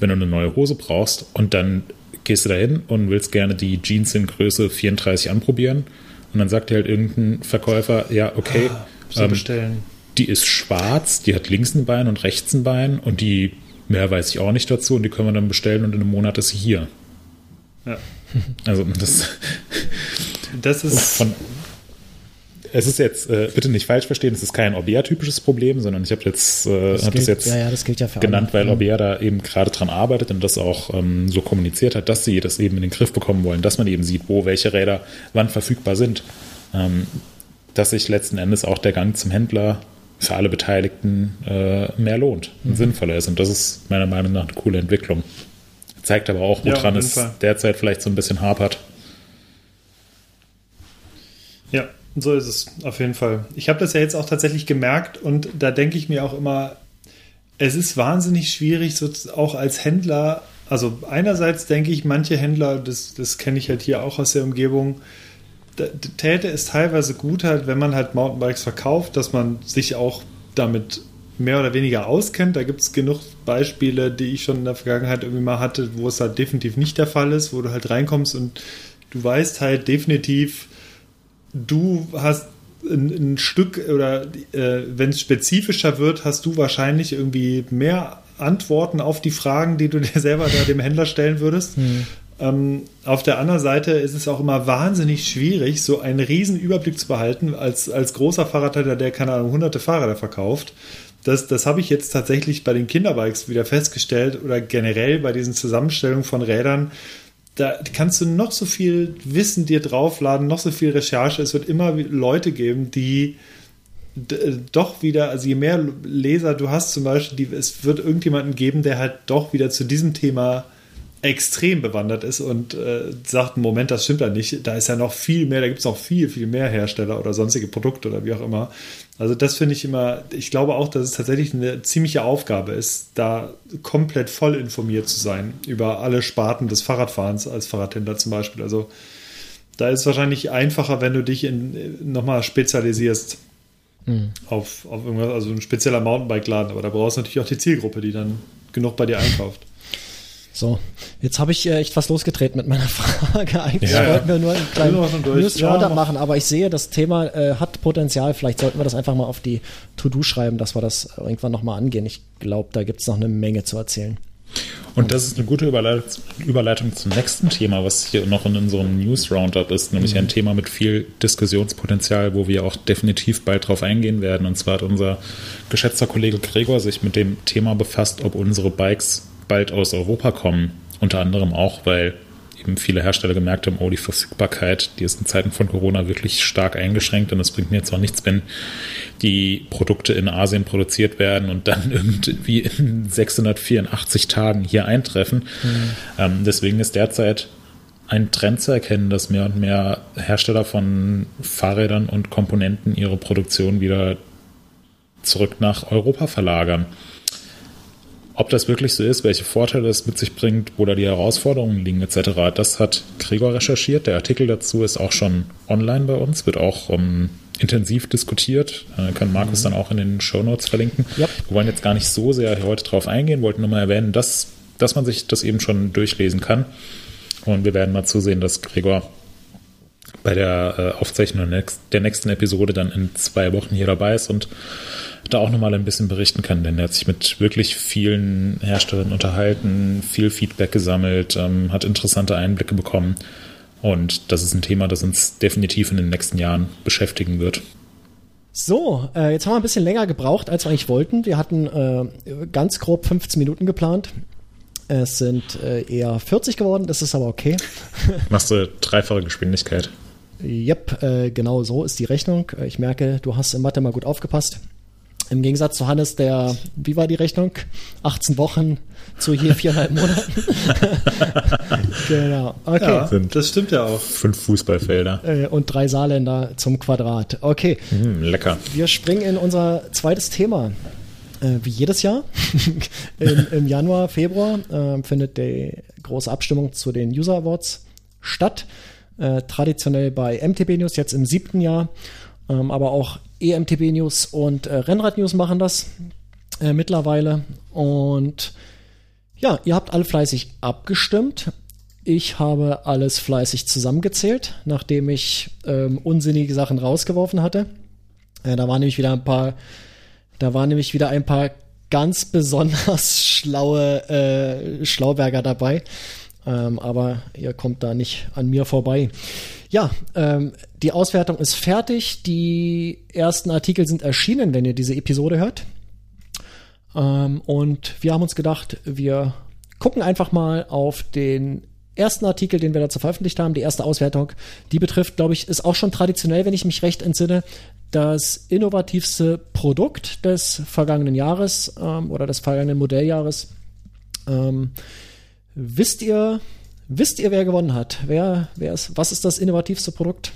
wenn du eine neue Hose brauchst und dann gehst du da hin und willst gerne die Jeans in Größe 34 anprobieren. Und dann sagt dir halt irgendein Verkäufer, ja, okay, ah, ähm, bestellen. die ist schwarz, die hat links ein Bein und rechts ein Bein und die, mehr weiß ich auch nicht dazu und die können wir dann bestellen und in einem Monat ist sie hier. Ja. Also das, das ist von, es ist jetzt, äh, bitte nicht falsch verstehen, es ist kein Orbea-typisches Problem, sondern ich habe jetzt, äh, das, hab das jetzt ja, ja, das ja genannt, alle. weil mhm. Orbea da eben gerade dran arbeitet und das auch ähm, so kommuniziert hat, dass sie das eben in den Griff bekommen wollen, dass man eben sieht, wo welche Räder wann verfügbar sind. Ähm, dass sich letzten Endes auch der Gang zum Händler für alle Beteiligten äh, mehr lohnt und mhm. sinnvoller ist. Und das ist meiner Meinung nach eine coole Entwicklung. Zeigt aber auch, woran ja, es Fall. derzeit vielleicht so ein bisschen hapert. Ja, so ist es, auf jeden Fall. Ich habe das ja jetzt auch tatsächlich gemerkt und da denke ich mir auch immer, es ist wahnsinnig schwierig, so auch als Händler. Also einerseits denke ich, manche Händler, das, das kenne ich halt hier auch aus der Umgebung, täte es teilweise gut halt, wenn man halt Mountainbikes verkauft, dass man sich auch damit mehr oder weniger auskennt. Da gibt es genug Beispiele, die ich schon in der Vergangenheit irgendwie mal hatte, wo es halt definitiv nicht der Fall ist, wo du halt reinkommst und du weißt halt definitiv, du hast ein, ein Stück oder äh, wenn es spezifischer wird, hast du wahrscheinlich irgendwie mehr Antworten auf die Fragen, die du dir selber da dem Händler stellen würdest. Mhm. Ähm, auf der anderen Seite ist es auch immer wahnsinnig schwierig, so einen riesen Überblick zu behalten als, als großer Fahrradhändler, der keine Ahnung, hunderte Fahrräder verkauft. Das, das habe ich jetzt tatsächlich bei den Kinderbikes wieder festgestellt oder generell bei diesen Zusammenstellungen von Rädern, da kannst du noch so viel Wissen dir draufladen, noch so viel Recherche. Es wird immer Leute geben, die doch wieder, also je mehr Leser du hast zum Beispiel, die, es wird irgendjemanden geben, der halt doch wieder zu diesem Thema extrem bewandert ist und äh, sagt, Moment, das stimmt ja nicht, da ist ja noch viel mehr, da gibt es noch viel, viel mehr Hersteller oder sonstige Produkte oder wie auch immer. Also das finde ich immer, ich glaube auch, dass es tatsächlich eine ziemliche Aufgabe ist, da komplett voll informiert zu sein über alle Sparten des Fahrradfahrens als Fahrradhändler zum Beispiel. Also da ist es wahrscheinlich einfacher, wenn du dich nochmal spezialisierst mhm. auf, auf irgendwas, also ein spezieller Mountainbike-Laden. Aber da brauchst du natürlich auch die Zielgruppe, die dann genug bei dir einkauft. So, jetzt habe ich äh, echt was losgetreten mit meiner Frage. Eigentlich ja, wollten wir nur einen kleinen News ja, machen, aber ich sehe, das Thema äh, hat Potenzial. Vielleicht sollten wir das einfach mal auf die To-Do schreiben, dass wir das irgendwann nochmal angehen. Ich glaube, da gibt es noch eine Menge zu erzählen. Und das ist eine gute Überleitung zum nächsten Thema, was hier noch in unserem News Roundup ist, nämlich mhm. ein Thema mit viel Diskussionspotenzial, wo wir auch definitiv bald drauf eingehen werden. Und zwar hat unser geschätzter Kollege Gregor sich mit dem Thema befasst, ob unsere Bikes bald aus Europa kommen. Unter anderem auch, weil eben viele Hersteller gemerkt haben, oh, die Verfügbarkeit, die ist in Zeiten von Corona wirklich stark eingeschränkt und es bringt mir jetzt auch nichts, wenn die Produkte in Asien produziert werden und dann irgendwie in 684 Tagen hier eintreffen. Mhm. Ähm, deswegen ist derzeit ein Trend zu erkennen, dass mehr und mehr Hersteller von Fahrrädern und Komponenten ihre Produktion wieder zurück nach Europa verlagern. Ob das wirklich so ist, welche Vorteile es mit sich bringt, wo da die Herausforderungen liegen etc., das hat Gregor recherchiert. Der Artikel dazu ist auch schon online bei uns, wird auch um, ähm, intensiv diskutiert. Äh, kann Markus mhm. dann auch in den Show Notes verlinken. Yep. Wir wollen jetzt gar nicht so sehr heute drauf eingehen, wollten nur mal erwähnen, dass, dass man sich das eben schon durchlesen kann. Und wir werden mal zusehen, dass Gregor bei der äh, Aufzeichnung der nächsten Episode dann in zwei Wochen hier dabei ist und da auch nochmal ein bisschen berichten kann, denn er hat sich mit wirklich vielen Herstellern unterhalten, viel Feedback gesammelt, ähm, hat interessante Einblicke bekommen. Und das ist ein Thema, das uns definitiv in den nächsten Jahren beschäftigen wird. So, äh, jetzt haben wir ein bisschen länger gebraucht, als wir eigentlich wollten. Wir hatten äh, ganz grob 15 Minuten geplant. Es sind äh, eher 40 geworden, das ist aber okay. Machst du dreifache Geschwindigkeit? Yep, äh, genau so ist die Rechnung. Ich merke, du hast in Mathe mal gut aufgepasst. Im Gegensatz zu Hannes, der, wie war die Rechnung? 18 Wochen zu je viereinhalb Monaten. genau. Okay. Ja, das stimmt ja auch. Fünf Fußballfelder. Äh, Und drei Saarländer zum Quadrat. Okay. Hm, lecker. Wir springen in unser zweites Thema. Äh, wie jedes Jahr. Im, Im Januar, Februar äh, findet die große Abstimmung zu den User Awards statt. Traditionell bei MTB News, jetzt im siebten Jahr. Ähm, aber auch EMTB News und äh, Rennrad News machen das äh, mittlerweile. Und ja, ihr habt alle fleißig abgestimmt. Ich habe alles fleißig zusammengezählt, nachdem ich ähm, unsinnige Sachen rausgeworfen hatte. Äh, da waren nämlich wieder ein paar, da waren nämlich wieder ein paar ganz besonders schlaue äh, Schlauberger dabei. Ähm, aber ihr kommt da nicht an mir vorbei. Ja, ähm, die Auswertung ist fertig. Die ersten Artikel sind erschienen, wenn ihr diese Episode hört. Ähm, und wir haben uns gedacht, wir gucken einfach mal auf den ersten Artikel, den wir dazu veröffentlicht haben. Die erste Auswertung, die betrifft, glaube ich, ist auch schon traditionell, wenn ich mich recht entsinne, das innovativste Produkt des vergangenen Jahres ähm, oder des vergangenen Modelljahres. Ähm, wisst ihr, wisst ihr, wer gewonnen hat? Wer, wer ist, was ist das innovativste Produkt?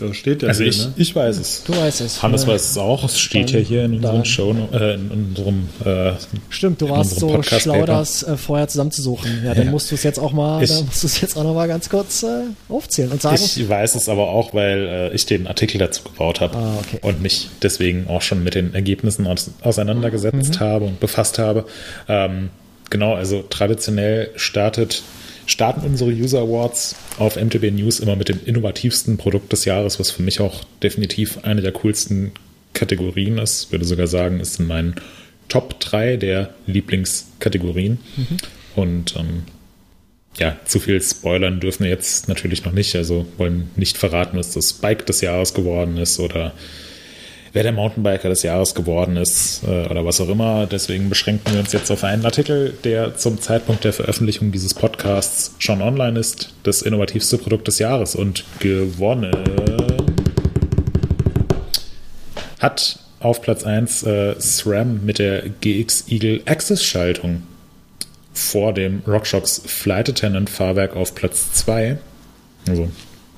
Ja, steht ja Also hier, ich, ne? ich weiß es. Du weißt es. Hannes Äh, weiß es auch. Es steht ja hier in unseren dann- Show, äh, in unserem äh, Stimmt, du warst so schlau, das äh, vorher zusammenzusuchen. Ja, dann Ja. musst du es jetzt auch mal, Ich- dann musst du es jetzt auch noch mal ganz kurz äh, aufzählen und sagen. Ich weiß es aber auch, weil äh, ich den Artikel dazu gebaut habe Ah, okay. und mich deswegen auch schon mit den Ergebnissen aus, auseinandergesetzt Mhm. habe und befasst habe. Ähm, genau, also traditionell startet, starten unsere User Awards auf MTB News immer mit dem innovativsten Produkt des Jahres, was für mich auch definitiv eine der coolsten Kategorien ist. Ich würde sogar sagen, ist in meinen Top 3 der Lieblingskategorien. Mhm. Und ähm, ja, zu viel spoilern dürfen wir jetzt natürlich noch nicht. Also wollen nicht verraten, was das Bike des Jahres geworden ist oder wer der Mountainbiker des Jahres geworden ist äh, oder was auch immer. Deswegen beschränken wir uns jetzt auf einen Artikel, der zum Zeitpunkt der Veröffentlichung dieses Podcasts schon online ist. Das innovativste Produkt des Jahres und gewonnen hat auf Platz 1 äh, SRAM mit der GX Eagle Access Schaltung vor dem RockShox Flight Attendant Fahrwerk auf Platz 2. Also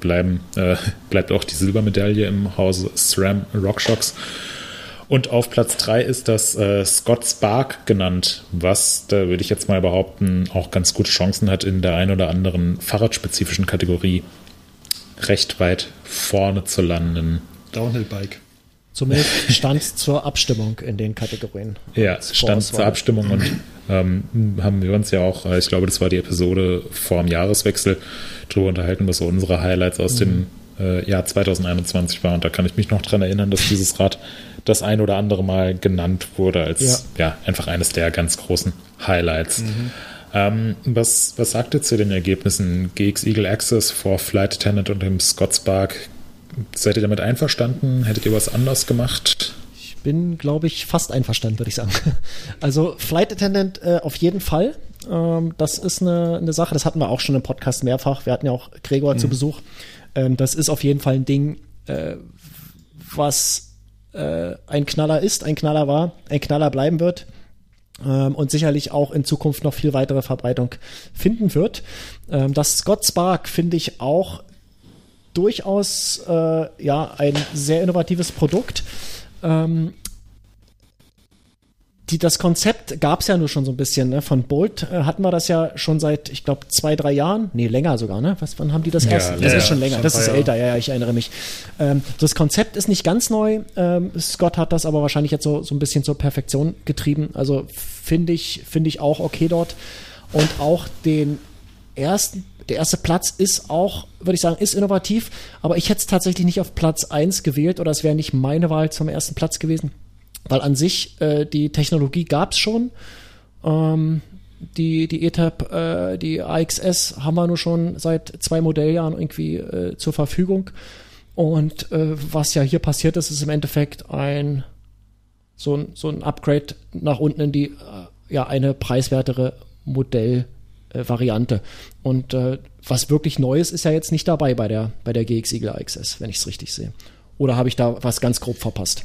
bleiben, äh, bleibt auch die Silbermedaille im Hause SRAM RockShox. Und auf Platz 3 ist das äh, Scott Spark genannt, was, da würde ich jetzt mal behaupten, auch ganz gute Chancen hat, in der ein oder anderen fahrradspezifischen Kategorie recht weit vorne zu landen. Downhill-Bike. Zumindest stand zur Abstimmung in den Kategorien. Ja, stand zur Abstimmung und ähm, haben wir uns ja auch, äh, ich glaube, das war die Episode vor dem Jahreswechsel, darüber unterhalten, was so unsere Highlights aus dem äh, Jahr 2021 waren. Und da kann ich mich noch dran erinnern, dass dieses Rad das ein oder andere Mal genannt wurde als ja. einfach eines der ganz großen Highlights. Ähm, was, was sagt ihr zu den Ergebnissen GX Eagle Access vor Flight Attendant und dem Scott Spark? Seid ihr damit einverstanden? Hättet ihr was anders gemacht? Ich bin, glaube ich, fast einverstanden, würde ich sagen. Also Flight Attendant äh, auf jeden Fall. Ähm, das ist eine, eine Sache, das hatten wir auch schon im Podcast mehrfach. Wir hatten ja auch Gregor zu Besuch. Ähm, das ist auf jeden Fall ein Ding, äh, was äh, ein Knaller ist, ein Knaller war, ein Knaller bleiben wird ähm, und sicherlich auch in Zukunft noch viel weitere Verbreitung finden wird. Ähm, das Scott Spark finde ich auch durchaus äh, ja ein sehr innovatives Produkt. Ähm, die, das Konzept gab es ja nur schon so ein bisschen. Ne? Von Bolt äh, hatten wir das ja schon seit, ich glaube, zwei, drei Jahren. Nee, länger sogar. Ne? Was, wann haben die das Ja, erst? Das länger. ist schon länger. Schon Das ist älter. Ja, ja, ich erinnere mich. Ähm, das Konzept ist nicht ganz neu. Ähm, Scott hat das aber wahrscheinlich jetzt so, so ein bisschen zur Perfektion getrieben. Also finde ich, finde ich auch okay dort. Und auch den ersten, der erste Platz ist auch, würde ich sagen, ist innovativ, aber ich hätte es tatsächlich nicht auf Platz 1 gewählt oder es wäre nicht meine Wahl zum ersten Platz gewesen. Weil an sich äh, die Technologie gab es schon. Ähm, die, die ETAP, äh, die AXS haben wir nur schon seit zwei Modelljahren irgendwie äh, zur Verfügung. Und äh, was ja hier passiert ist, ist im Endeffekt ein so ein, so ein Upgrade nach unten in die äh, ja eine preiswertere Modellvariante. Und äh, was wirklich Neues ist ja jetzt nicht dabei bei der bei der GX Eagle AXS, wenn ich es richtig sehe. Oder habe ich da was ganz grob verpasst?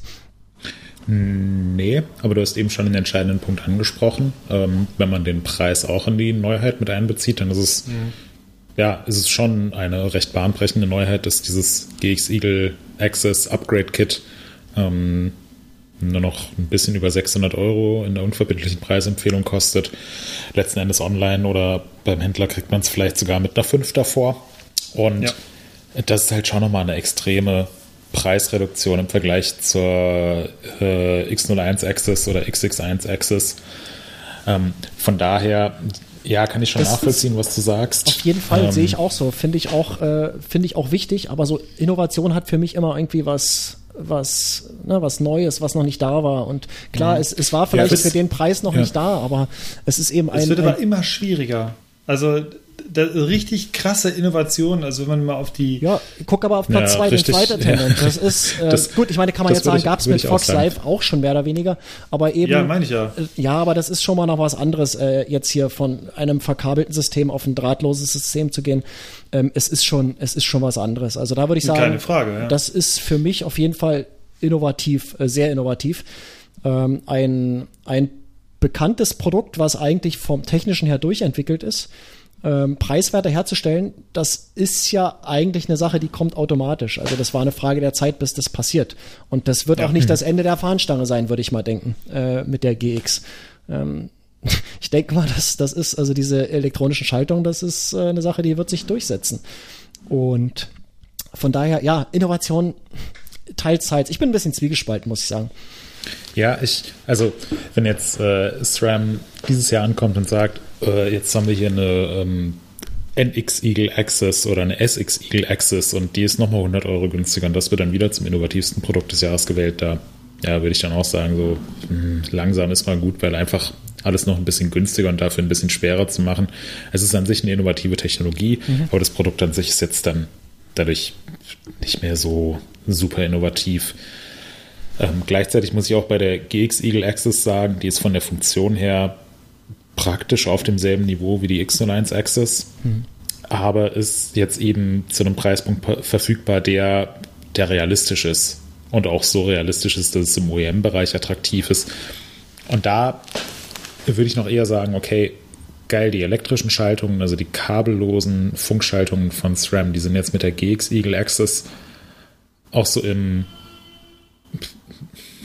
Nee, aber du hast eben schon den entscheidenden Punkt angesprochen. Ähm, wenn man den Preis auch in die Neuheit mit einbezieht, dann ist es, mhm. ja, ist es schon eine recht bahnbrechende Neuheit, dass dieses GX Eagle Access Upgrade Kit ähm, nur noch ein bisschen über 600 Euro in der unverbindlichen Preisempfehlung kostet. Letzten Endes online oder beim Händler kriegt man es vielleicht sogar mit einer 5 davor. Und ja. das ist halt schon nochmal eine extreme Preisreduktion im Vergleich zur äh, X01 Access oder XX1 Access. Ähm, von daher, ja, kann ich schon das nachvollziehen, was du sagst. Auf jeden Fall ähm, sehe ich auch so. Finde ich auch, äh, finde ich auch wichtig. Aber so Innovation hat für mich immer irgendwie was, was, ne, was Neues, was noch nicht da war. Und klar, ja. es, es war vielleicht ja, für den Preis noch ja. nicht da, aber es ist eben ein. Es wird aber immer schwieriger. Also richtig krasse Innovation. Also wenn man mal auf die. Ja, guck aber auf Platz 2 ja, den Flight Attendant. Ja. Das ist äh, das, gut, ich meine, kann man jetzt sagen, gab es mit Fox Live auch schon mehr oder weniger. Aber eben. Ja, meine ich ja. Ja, aber das ist schon mal noch was anderes, äh, jetzt hier von einem verkabelten System auf ein drahtloses System zu gehen. Ähm, es ist schon, es ist schon was anderes. Also da würde ich sagen, Keine Frage, ja. das ist für mich auf jeden Fall innovativ, äh, sehr innovativ. Ähm, ein, ein bekanntes Produkt, was eigentlich vom technischen her durchentwickelt ist ähm, preiswerter herzustellen, das ist ja eigentlich eine Sache, die kommt automatisch. Also das war eine Frage der Zeit, bis das passiert. Und das wird ja. auch nicht das Ende der Fahnenstange sein, würde ich mal denken, äh, mit der GX. Ähm, ich denke mal, das, das ist, also diese elektronischen Schaltungen, das ist äh, eine Sache, die wird sich durchsetzen. Und von daher, ja, Innovation teils, teils. Ich bin ein bisschen zwiegespalten, muss ich sagen. Ja, ich, also wenn jetzt äh, SRAM dieses Jahr ankommt und sagt, äh, jetzt haben wir hier eine ähm, NX Eagle Access oder eine SX Eagle Access und die ist nochmal 100 Euro günstiger und das wird dann wieder zum innovativsten Produkt des Jahres gewählt. Da ja, würde ich dann auch sagen, so mh, hm, langsam ist mal gut, weil einfach alles noch ein bisschen günstiger und dafür ein bisschen schwerer zu machen. Es ist an sich eine innovative Technologie, mhm. aber das Produkt an sich ist jetzt dann dadurch nicht mehr so super innovativ. Ähm, gleichzeitig muss ich auch bei der GX Eagle Access sagen, die ist von der Funktion her praktisch auf demselben Niveau wie die X01 Access, mhm. aber ist jetzt eben zu einem Preispunkt verfügbar, der, der realistisch ist und auch so realistisch ist, dass es im OEM-Bereich attraktiv ist. Und da würde ich noch eher sagen, okay, geil, die elektrischen Schaltungen, also die kabellosen Funkschaltungen von SRAM, die sind jetzt mit der GX Eagle Access auch so im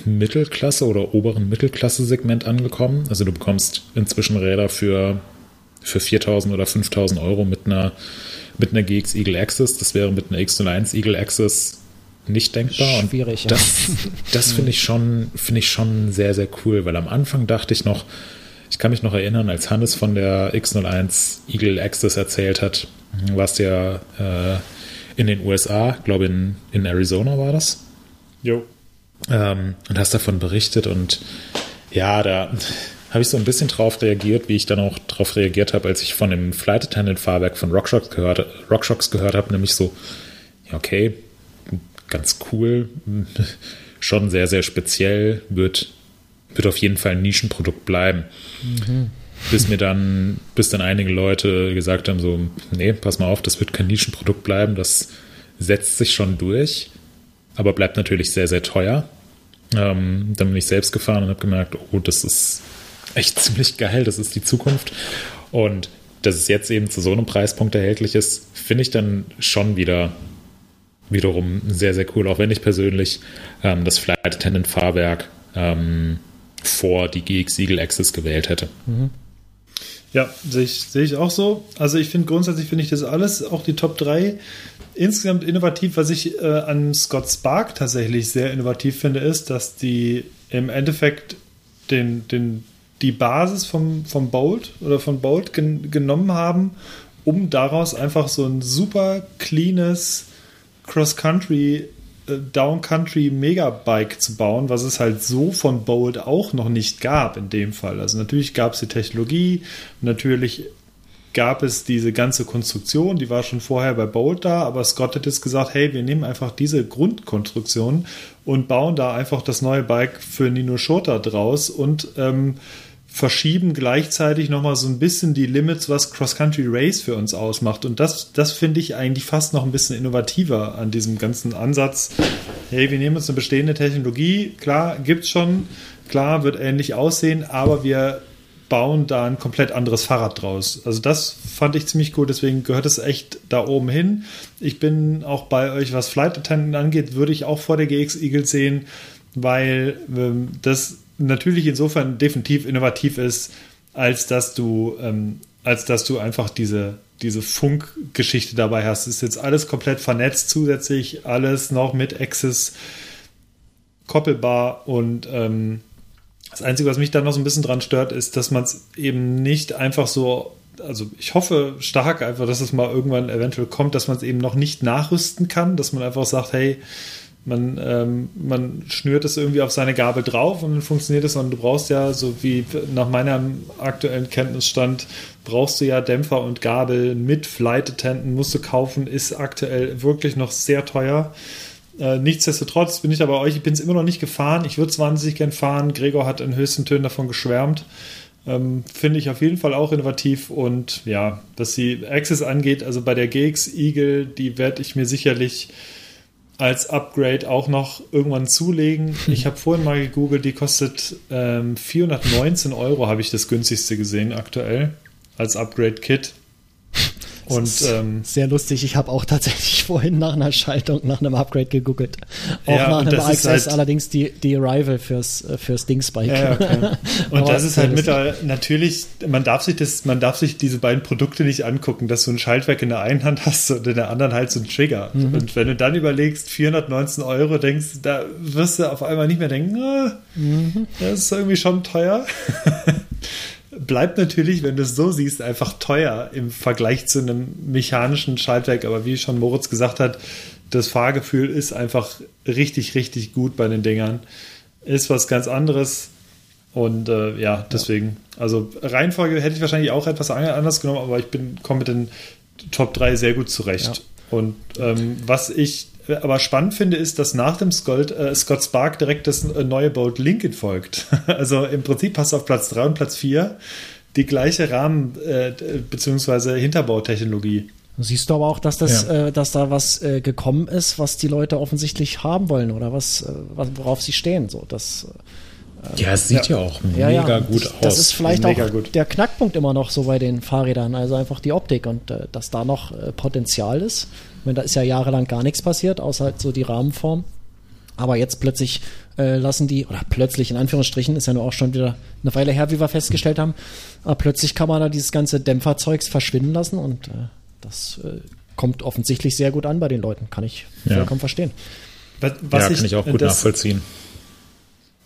Mittelklasse oder oberen Mittelklasse-Segment angekommen. Also du bekommst inzwischen Räder für, für 4.000 oder 5.000 Euro mit einer, mit einer GX Eagle Access. Das wäre mit einer X01 Eagle Access nicht denkbar. Schwierig. Und das, ja. das finde ich schon, finde ich schon sehr, sehr cool, weil am Anfang dachte ich noch, ich kann mich noch erinnern, als Hannes von der X01 Eagle Access erzählt hat, warst ja äh, in den USA, glaube in, in Arizona war das. Jo ähm, und hast davon berichtet und ja, da habe ich so ein bisschen drauf reagiert, wie ich dann auch drauf reagiert habe, als ich von dem Flight Attendant Fahrwerk von RockShox gehört, RockShox gehört habe, nämlich so, ja, okay, ganz cool, schon sehr, sehr speziell, wird, wird auf jeden Fall ein Nischenprodukt bleiben. Mhm. Bis mir dann, bis dann einige Leute gesagt haben, so, nee, pass mal auf, das wird kein Nischenprodukt bleiben, das setzt sich schon durch aber bleibt natürlich sehr, sehr teuer. Ähm, dann bin ich selbst gefahren und habe gemerkt, oh, das ist echt ziemlich geil, das ist die Zukunft. Und dass es jetzt eben zu so einem Preispunkt erhältlich ist, finde ich dann schon wieder wiederum sehr, sehr cool, auch wenn ich persönlich ähm, das Flight Attendant Fahrwerk ähm, vor die GX Eagle Access gewählt hätte. Mhm. Ja, sehe ich, sehe ich auch so. Also ich finde grundsätzlich finde ich das alles, auch die Top 3 insgesamt innovativ, was ich äh, an Scott Spark tatsächlich sehr innovativ finde, ist, dass die im Endeffekt den, den, die Basis vom, vom Bolt oder von Bolt gen genommen haben, um daraus einfach so ein super cleanes Cross-Country, äh, Down-Country Megabike zu bauen, was es halt so von Bolt auch noch nicht gab in dem Fall. Also natürlich gab es die Technologie, natürlich gab es diese ganze Konstruktion, die war schon vorher bei Bolt da, aber Scott hat jetzt gesagt, hey, wir nehmen einfach diese Grundkonstruktion und bauen da einfach das neue Bike für Nino Schurter draus und ähm, verschieben gleichzeitig nochmal so ein bisschen die Limits, was Cross-Country Race für uns ausmacht. Und das, das finde ich eigentlich fast noch ein bisschen innovativer an diesem ganzen Ansatz. Hey, wir nehmen uns eine bestehende Technologie, klar, gibt's schon, klar, wird ähnlich aussehen, aber wir bauen da ein komplett anderes Fahrrad draus. Also das fand ich ziemlich cool, deswegen gehört es echt da oben hin. Ich bin auch bei euch, was Flight Attendant angeht, würde ich auch vor der GX Eagle sehen, weil ähm, das natürlich insofern definitiv innovativ ist, als dass du, ähm, als dass du einfach diese, diese Funkgeschichte dabei hast. Ist jetzt alles komplett vernetzt zusätzlich, alles noch mit Access koppelbar und ähm, das Einzige, was mich da noch so ein bisschen dran stört, ist, dass man es eben nicht einfach so, also ich hoffe stark einfach, dass es mal irgendwann eventuell kommt, dass man es eben noch nicht nachrüsten kann, dass man einfach sagt, hey, man, ähm, man schnürt es irgendwie auf seine Gabel drauf und dann funktioniert es. Und du brauchst ja, so wie nach meinem aktuellen Kenntnisstand, brauchst du ja Dämpfer und Gabel mit Flight Attendant, musst du kaufen, ist aktuell wirklich noch sehr teuer. Äh, nichtsdestotrotz bin ich da bei euch, ich bin es immer noch nicht gefahren. Ich würde es wahnsinnig gern fahren. Gregor hat in höchsten Tönen davon geschwärmt. Ähm, Finde ich auf jeden Fall auch innovativ und ja, was die Access angeht, also bei der GX Eagle, die werde ich mir sicherlich als Upgrade auch noch irgendwann zulegen. Ich habe vorhin mal gegoogelt, die kostet ähm, 419 Euro, habe ich das günstigste gesehen aktuell als Upgrade-Kit. Und ähm, sehr lustig. Ich habe auch tatsächlich vorhin nach einer Schaltung, nach einem Upgrade gegoogelt. Auch ja, nach einem Access, halt, allerdings die, die Arrival fürs, fürs Dingsbike. Ja, okay. Und das ist halt mittlerweile natürlich, man darf sich das, man darf sich diese beiden Produkte nicht angucken, dass du ein Schaltwerk in der einen Hand hast und in der anderen halt so ein Trigger. Mhm. Und wenn du dann überlegst, 419 Euro, denkst, da wirst du auf einmal nicht mehr denken, ah, mhm. das ist irgendwie schon teuer bleibt natürlich, wenn du es so siehst, einfach teuer im Vergleich zu einem mechanischen Schaltwerk. Aber wie schon Moritz gesagt hat, das Fahrgefühl ist einfach richtig, richtig gut bei den Dingern. Ist was ganz anderes. Und äh, ja, deswegen, also Reihenfolge hätte ich wahrscheinlich auch etwas anders genommen, aber ich bin komme mit den Top 3 sehr gut zurecht. Ja. Und ähm, was ich aber spannend finde, ist, dass nach dem Scott, äh, Scott Spark direkt das äh, neue Boat Lincoln folgt. also im Prinzip passt auf Platz 3 und Platz 4 die gleiche Rahmen- äh, bzw. Hinterbautechnologie. Siehst du aber auch, dass das, ja. äh, dass da was äh, gekommen ist, was die Leute offensichtlich haben wollen oder was, äh, worauf sie stehen. So, das, äh, ja, es sieht ja, ja auch mega ja, gut aus. Das ist vielleicht mega auch gut. der Knackpunkt immer noch so bei den Fahrrädern, also einfach die Optik und äh, dass da noch äh, Potenzial ist. Ich meine, da ist ja jahrelang gar nichts passiert, außer halt so die Rahmenform. Aber jetzt plötzlich äh, lassen die, oder plötzlich in Anführungsstrichen, ist ja nur auch schon wieder eine Weile her, wie wir festgestellt haben, aber plötzlich kann man da dieses ganze Dämpferzeugs verschwinden lassen und äh, das äh, kommt offensichtlich sehr gut an bei den Leuten. Kann ich ja. vollkommen verstehen. Was, was ja, ich, kann ich auch gut das, nachvollziehen.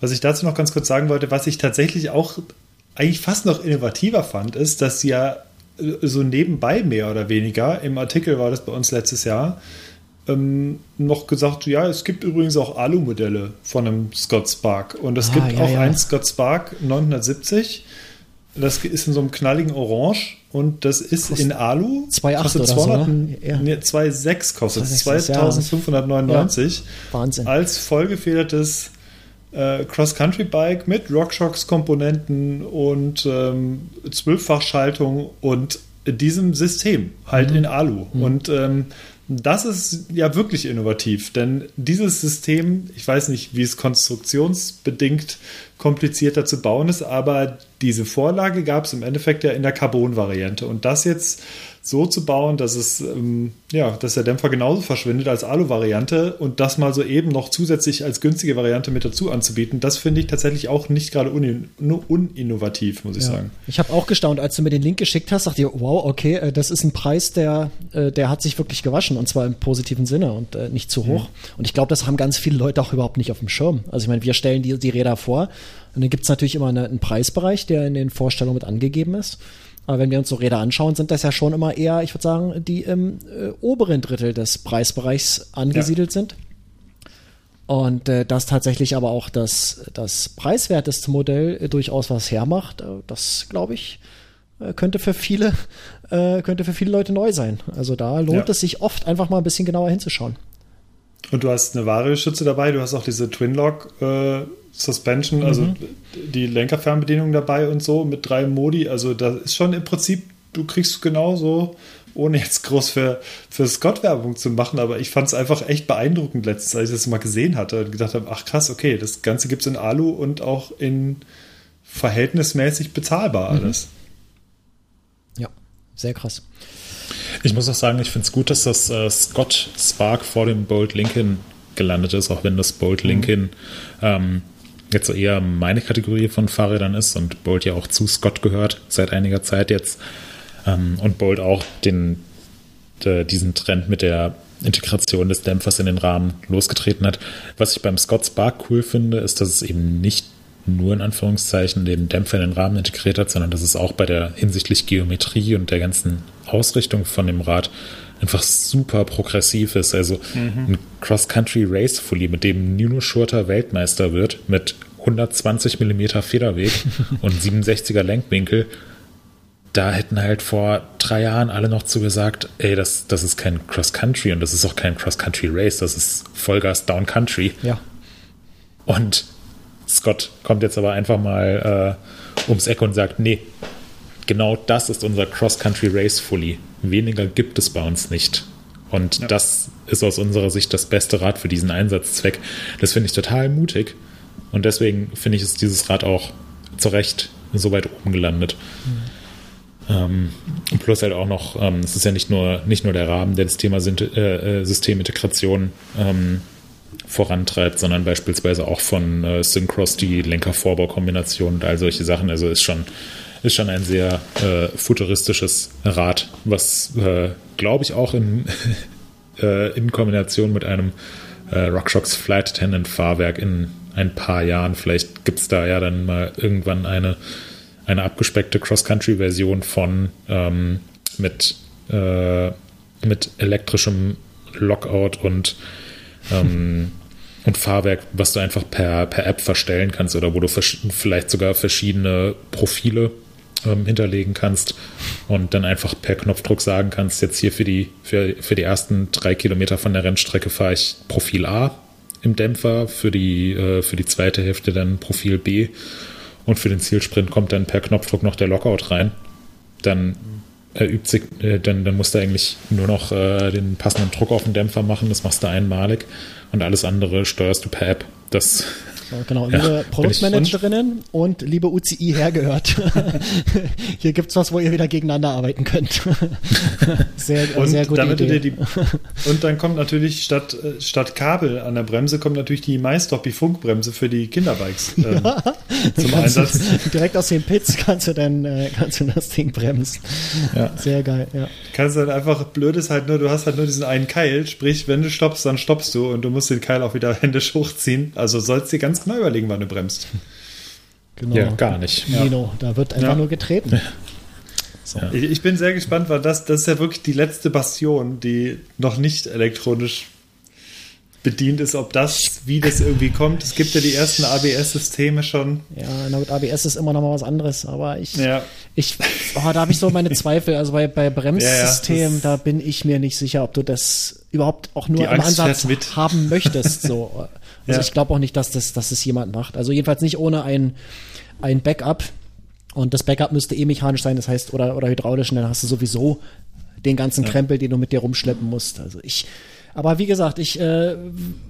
Was ich dazu noch ganz kurz sagen wollte, was ich tatsächlich auch eigentlich fast noch innovativer fand, ist, dass sie ja so nebenbei mehr oder weniger, im Artikel war das bei uns letztes Jahr, ähm, noch gesagt, ja, es gibt übrigens auch Alu-Modelle von einem Scott Spark. Und es ah, gibt ja, auch ja. ein Scott Spark 970. Das ist in so einem knalligen Orange und das ist kostet in Alu. 2,8 kostet 200, so, ne? ja. nee, 2,6 kostet 2599. Ja. Wahnsinn. Als vollgefedertes äh, Cross-Country-Bike mit RockShox-Komponenten und ähm, Zwölffachschaltung und diesem System, halt mhm. in Alu. Mhm. Und ähm, das ist ja wirklich innovativ, denn dieses System, ich weiß nicht, wie es konstruktionsbedingt komplizierter zu bauen ist, aber diese Vorlage gab es im Endeffekt ja in der Carbon-Variante. Und das jetzt so zu bauen, dass es ähm, ja, dass der Dämpfer genauso verschwindet als Alu-Variante und das mal so eben noch zusätzlich als günstige Variante mit dazu anzubieten, das finde ich tatsächlich auch nicht gerade un uninnovativ, muss ich ja. sagen. Ich habe auch gestaunt, als du mir den Link geschickt hast, dachte ich, wow, okay, äh, das ist ein Preis, der, äh, der hat sich wirklich gewaschen und zwar im positiven Sinne und äh, nicht zu hoch. Mhm. Und ich glaube, das haben ganz viele Leute auch überhaupt nicht auf dem Schirm. Also ich meine, wir stellen die, die Räder vor und dann gibt es natürlich immer eine, einen Preisbereich, der in den Vorstellungen mit angegeben ist. Aber wenn wir uns so Räder anschauen, sind das ja schon immer eher, ich würde sagen, die im äh, oberen Drittel des Preisbereichs angesiedelt ja. sind. Und äh, das tatsächlich aber auch das, das preiswerteste Modell äh, durchaus was hermacht, äh, das glaube ich, äh, könnte für viele, äh, könnte für viele Leute neu sein. Also da lohnt ja. es sich oft einfach mal ein bisschen genauer hinzuschauen. Und du hast eine Variostütze dabei, du hast auch diese Twinlock äh, Suspension, also Mhm. die Lenkerfernbedienung dabei und so mit drei Modi. Also da ist schon im Prinzip, du kriegst genauso, ohne jetzt groß für, für Scott Werbung zu machen, aber ich fand es einfach echt beeindruckend letztens, als ich das mal gesehen hatte und gedacht habe, ach krass, okay, das Ganze gibt es in Alu und auch in verhältnismäßig bezahlbar Mhm. alles. Ja, sehr krass. Ich muss auch sagen, ich finde es gut, dass das äh, Scott Spark vor dem Bolt Lincoln gelandet ist, auch wenn das Bolt Lincoln ähm, jetzt so eher meine Kategorie von Fahrrädern ist und Bolt ja auch zu Scott gehört seit einiger Zeit jetzt ähm, und Bolt auch den, äh, diesen Trend mit der Integration des Dämpfers in den Rahmen losgetreten hat. Was ich beim Scott Spark cool finde, ist, dass es eben nicht nur in Anführungszeichen den Dämpfer in den Rahmen integriert hat, sondern dass es auch bei der hinsichtlich Geometrie und der ganzen Ausrichtung von dem Rad einfach super progressiv ist. Also ein Cross-Country-Race-Fully, mit dem Nino Schurter Weltmeister wird, mit 120 mm Federweg und 67er Lenkwinkel, da hätten halt vor drei Jahren alle noch zu gesagt, ey, das, das ist kein Cross-Country und das ist auch kein Cross-Country-Race, das ist Vollgas Down-Country. Ja, Und Scott kommt jetzt aber einfach mal äh, ums Eck und sagt, nee, genau das ist unser Cross-Country Race Fully. Weniger gibt es bei uns nicht. Und das ist aus unserer Sicht das beste Rad für diesen Einsatzzweck. Das finde ich total mutig. Und deswegen finde ich, ist dieses Rad auch zu Recht so weit oben gelandet. Ähm, plus halt auch noch, ähm, es ist ja nicht nur, nicht nur der Rahmen, der das Thema äh, äh, Systemintegration ähm, vorantreibt, sondern beispielsweise auch von äh, Syncross die Lenker-Vorbau-Kombination und all solche Sachen. Also ist schon, ist schon ein sehr äh, futuristisches Rad, was, äh, glaube ich, auch in, äh, in Kombination mit einem äh, RockShox Flight Attendant Fahrwerk in ein paar Jahren, vielleicht gibt es da ja dann mal irgendwann eine, eine abgespeckte Cross-Country-Version von ähm, mit, äh, mit elektrischem Lockout und ähm, und Fahrwerk, was du einfach per, per App verstellen kannst oder wo du vielleicht sogar verschiedene Profile ähm, hinterlegen kannst und dann einfach per Knopfdruck sagen kannst, jetzt hier für die, für, für die ersten drei Kilometer von der Rennstrecke fahre ich Profil A im Dämpfer, für die, äh, für die zweite Hälfte dann Profil B und für den Zielsprint kommt dann per Knopfdruck noch der Lockout rein. Dann erübt sich, äh, dann, dann musst du eigentlich nur noch äh, den passenden Druck auf den Dämpfer machen, das machst du einmalig und alles andere steuerst du per App. Das, genau. Ja, liebe Produktmanagerinnen und liebe UCI hergehört. Hier gibt's was, wo ihr wieder gegeneinander arbeiten könnt. sehr, Und, sehr gute damit Idee. die, und dann kommt natürlich statt, äh, statt Kabel an der Bremse kommt natürlich die die Funkbremse für die Kinderbikes ähm, zum Kannst du- Einsatz. Direkt aus den Pits kannst du dann äh, kannst du das Ding bremsen. Ja. Sehr geil, ja. Kannst dann einfach, blöd ist halt nur, du hast halt nur diesen einen Keil, sprich, wenn du stoppst, dann stoppst du und du musst den Keil auch wieder händisch hochziehen. Also sollst dir ganz genau überlegen, wann du bremst. Genau. ja, gar nicht. Nino, da wird einfach Ja. nur getreten. So. Ich, ich bin sehr gespannt, weil das, das ist ja wirklich die letzte Bastion, die noch nicht elektronisch bedient ist, ob das, wie das irgendwie kommt. Es gibt ja die ersten ABS-Systeme schon. Ja, na gut, ABS ist immer noch mal was anderes, aber ich, Ja. ich, oh, da habe ich so meine Zweifel. Also bei, bei Bremssystem, Ja, ja, da bin ich mir nicht sicher, ob du das überhaupt auch nur Die im Angst Ansatz haben möchtest. So. Also Ja. ich glaube auch nicht, dass das, dass das jemand macht. Also jedenfalls nicht ohne ein, ein Backup. Und das Backup müsste eh mechanisch sein, das heißt, oder, oder hydraulisch, und dann hast du sowieso den ganzen Krempel, den du mit dir rumschleppen musst. Also ich, aber wie gesagt, ich äh,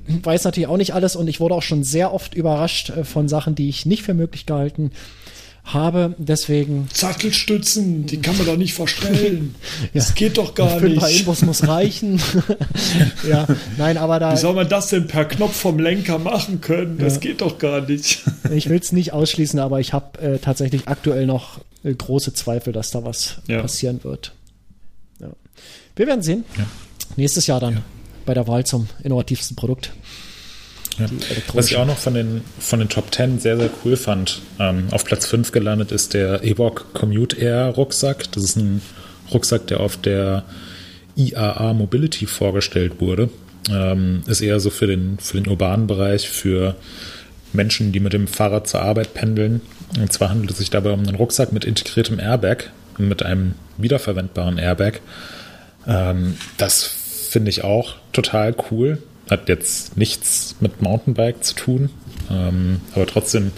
weiß natürlich auch nicht alles und ich wurde auch schon sehr oft überrascht äh, von Sachen, die ich nicht für möglich gehalten habe. Deswegen Sattelstützen, die kann man doch nicht verstellen. Das geht doch gar für ein paar nicht. Infos muss reichen. ja, nein, aber da Wie soll man das denn per Knopf vom Lenker machen können? Das geht doch gar nicht. ich will es nicht ausschließen, aber ich habe äh, tatsächlich aktuell noch äh, große Zweifel, dass da was Ja. passieren wird. Ja. Wir werden sehen. Nächstes Jahr dann bei der Wahl zum innovativsten Produkt. Ja. Was ich auch noch von den, von den Top 10 sehr, sehr cool fand, ähm, auf Platz 5 gelandet ist der Evoque Commute Air Rucksack. Das ist ein Rucksack, der auf der IAA Mobility vorgestellt wurde. Ähm, ist eher so für den, für den urbanen Bereich, für Menschen, die mit dem Fahrrad zur Arbeit pendeln. Und zwar handelt es sich dabei um einen Rucksack mit integriertem Airbag, mit einem wiederverwendbaren Airbag. Ähm, das finde ich auch total cool, hat jetzt nichts mit Mountainbike zu tun, ähm, aber trotzdem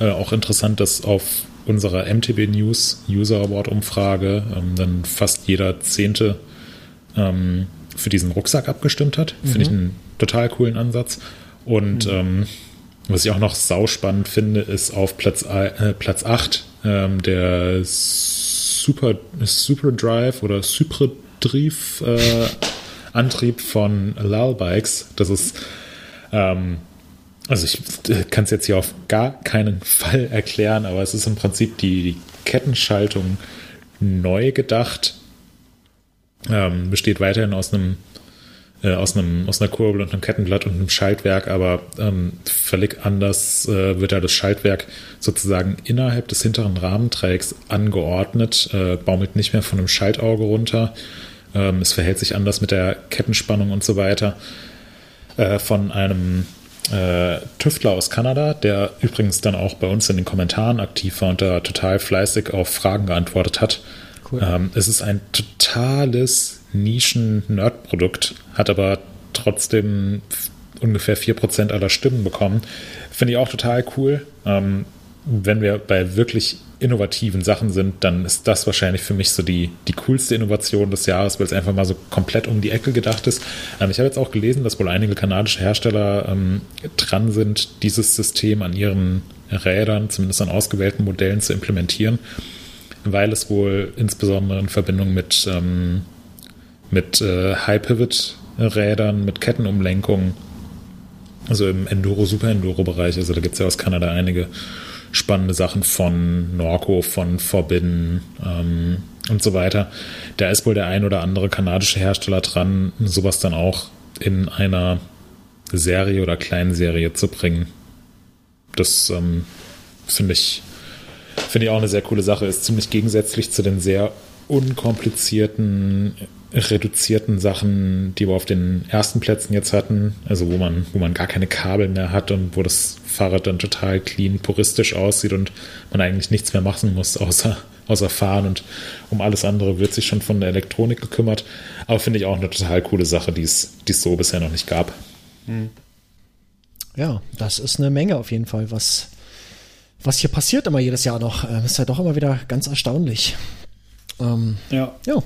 äh, auch interessant, dass auf unserer MTB News User Award Umfrage ähm, dann fast jeder Zehnte ähm, für diesen Rucksack abgestimmt hat. Mhm. Finde ich einen total coolen Ansatz. Und mhm. ähm, was ich auch noch sauspannend finde, ist auf Platz, äh, Platz 8 ähm, der Super, Super Drive oder Super Drive äh, Antrieb von Lal Bikes. Das ist ähm, also ich äh, kann es jetzt hier auf gar keinen Fall erklären, aber es ist im Prinzip die, die Kettenschaltung neu gedacht. Ähm, besteht weiterhin aus einem äh, aus einem aus einer Kurbel und einem Kettenblatt und einem Schaltwerk, aber ähm, völlig anders äh, wird da das Schaltwerk sozusagen innerhalb des hinteren Rahmenträgs angeordnet, äh, baumelt nicht mehr von einem Schaltauge runter. Ähm, es verhält sich anders mit der Kettenspannung und so weiter. Äh, von einem äh, Tüftler aus Kanada, der übrigens dann auch bei uns in den Kommentaren aktiv war und da total fleißig auf Fragen geantwortet hat. Cool. Ähm, es ist ein totales Nischen-Nerd-Produkt, hat aber trotzdem ungefähr 4% aller Stimmen bekommen. Finde ich auch total cool. Ähm, wenn wir bei wirklich innovativen Sachen sind, dann ist das wahrscheinlich für mich so die, die coolste Innovation des Jahres, weil es einfach mal so komplett um die Ecke gedacht ist. Ähm, ich habe jetzt auch gelesen, dass wohl einige kanadische Hersteller ähm, dran sind, dieses System an ihren Rädern, zumindest an ausgewählten Modellen, zu implementieren, weil es wohl insbesondere in Verbindung mit, ähm, mit äh, High-Pivot-Rädern, mit Kettenumlenkung, also im Enduro, Super Enduro-Bereich, also da gibt es ja aus Kanada einige spannende Sachen von Norco, von Forbidden ähm, und so weiter. Da ist wohl der ein oder andere kanadische Hersteller dran, sowas dann auch in einer Serie oder kleinen Serie zu bringen. Das ähm, finde ich, finde ich auch eine sehr coole Sache. Ist ziemlich gegensätzlich zu den sehr unkomplizierten reduzierten Sachen, die wir auf den ersten Plätzen jetzt hatten, also wo man, wo man gar keine Kabel mehr hat und wo das Fahrrad dann total clean, puristisch aussieht und man eigentlich nichts mehr machen muss, außer, außer fahren und um alles andere wird sich schon von der Elektronik gekümmert. Aber finde ich auch eine total coole Sache, die es, die es so bisher noch nicht gab. Hm. Ja, das ist eine Menge auf jeden Fall, was, was hier passiert immer jedes Jahr noch. Ähm, ist ja doch immer wieder ganz erstaunlich. Ähm, ja. Ja.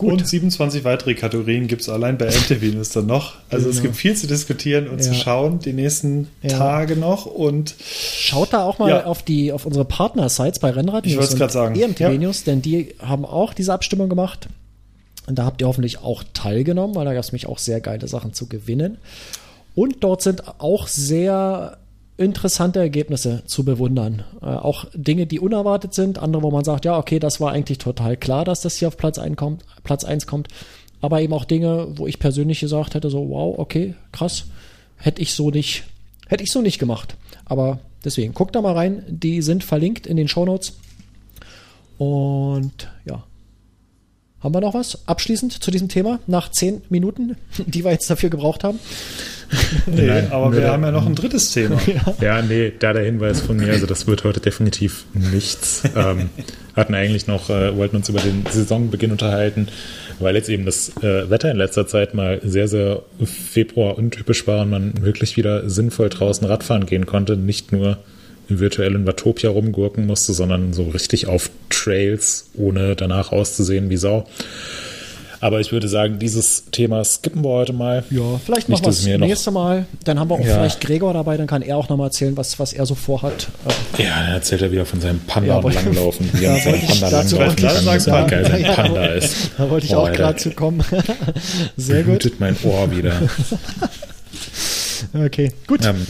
Gut. Und 27 weitere Kategorien gibt es allein bei MTV dann noch. Also genau. es gibt viel zu diskutieren und ja. zu schauen die nächsten ja. Tage noch. Und schaut da auch mal ja. auf die auf unsere Partner-Sites bei Rennrad News ich und sagen. EMTV News, denn die haben auch diese Abstimmung gemacht. Und da habt ihr hoffentlich auch teilgenommen, weil da gab es mich auch sehr geile Sachen zu gewinnen. Und dort sind auch sehr interessante Ergebnisse zu bewundern. Äh, auch Dinge, die unerwartet sind, andere, wo man sagt, ja, okay, das war eigentlich total klar, dass das hier auf Platz 1 kommt, Platz 1 kommt. Aber eben auch Dinge, wo ich persönlich gesagt hätte, so, wow, okay, krass, hätte ich so nicht, hätte ich so nicht gemacht. Aber deswegen, guckt da mal rein, die sind verlinkt in den Show Notes. Und ja, haben wir noch was abschließend zu diesem Thema nach zehn Minuten, die wir jetzt dafür gebraucht haben? nee, Nein, aber wir haben ja noch ein drittes Thema. ja. ja, nee, da der Hinweis von mir, also das wird heute definitiv nichts. ähm, hatten eigentlich noch, äh, wollten uns über den Saisonbeginn unterhalten, weil jetzt eben das äh, Wetter in letzter Zeit mal sehr, sehr Februar untypisch war und man wirklich wieder sinnvoll draußen Radfahren gehen konnte, nicht nur virtuell in Watopia rumgurken musste, sondern so richtig auf Trails, ohne danach auszusehen wie Sau. Aber ich würde sagen, dieses Thema skippen wir heute mal. Ja, vielleicht noch was das nächste Mal. Dann haben wir auch ja. vielleicht Gregor dabei, dann kann er auch nochmal erzählen, was, was er so vorhat. Ja, dann erzählt er wieder von seinem Panda ja, Langlaufen, wie er seinem Panda langlaufen kann, wie geil sein Panda ist. Da wollte ich Boah, auch gerade zu kommen. Sehr gut. mein Ohr wieder. okay, gut. Ähm,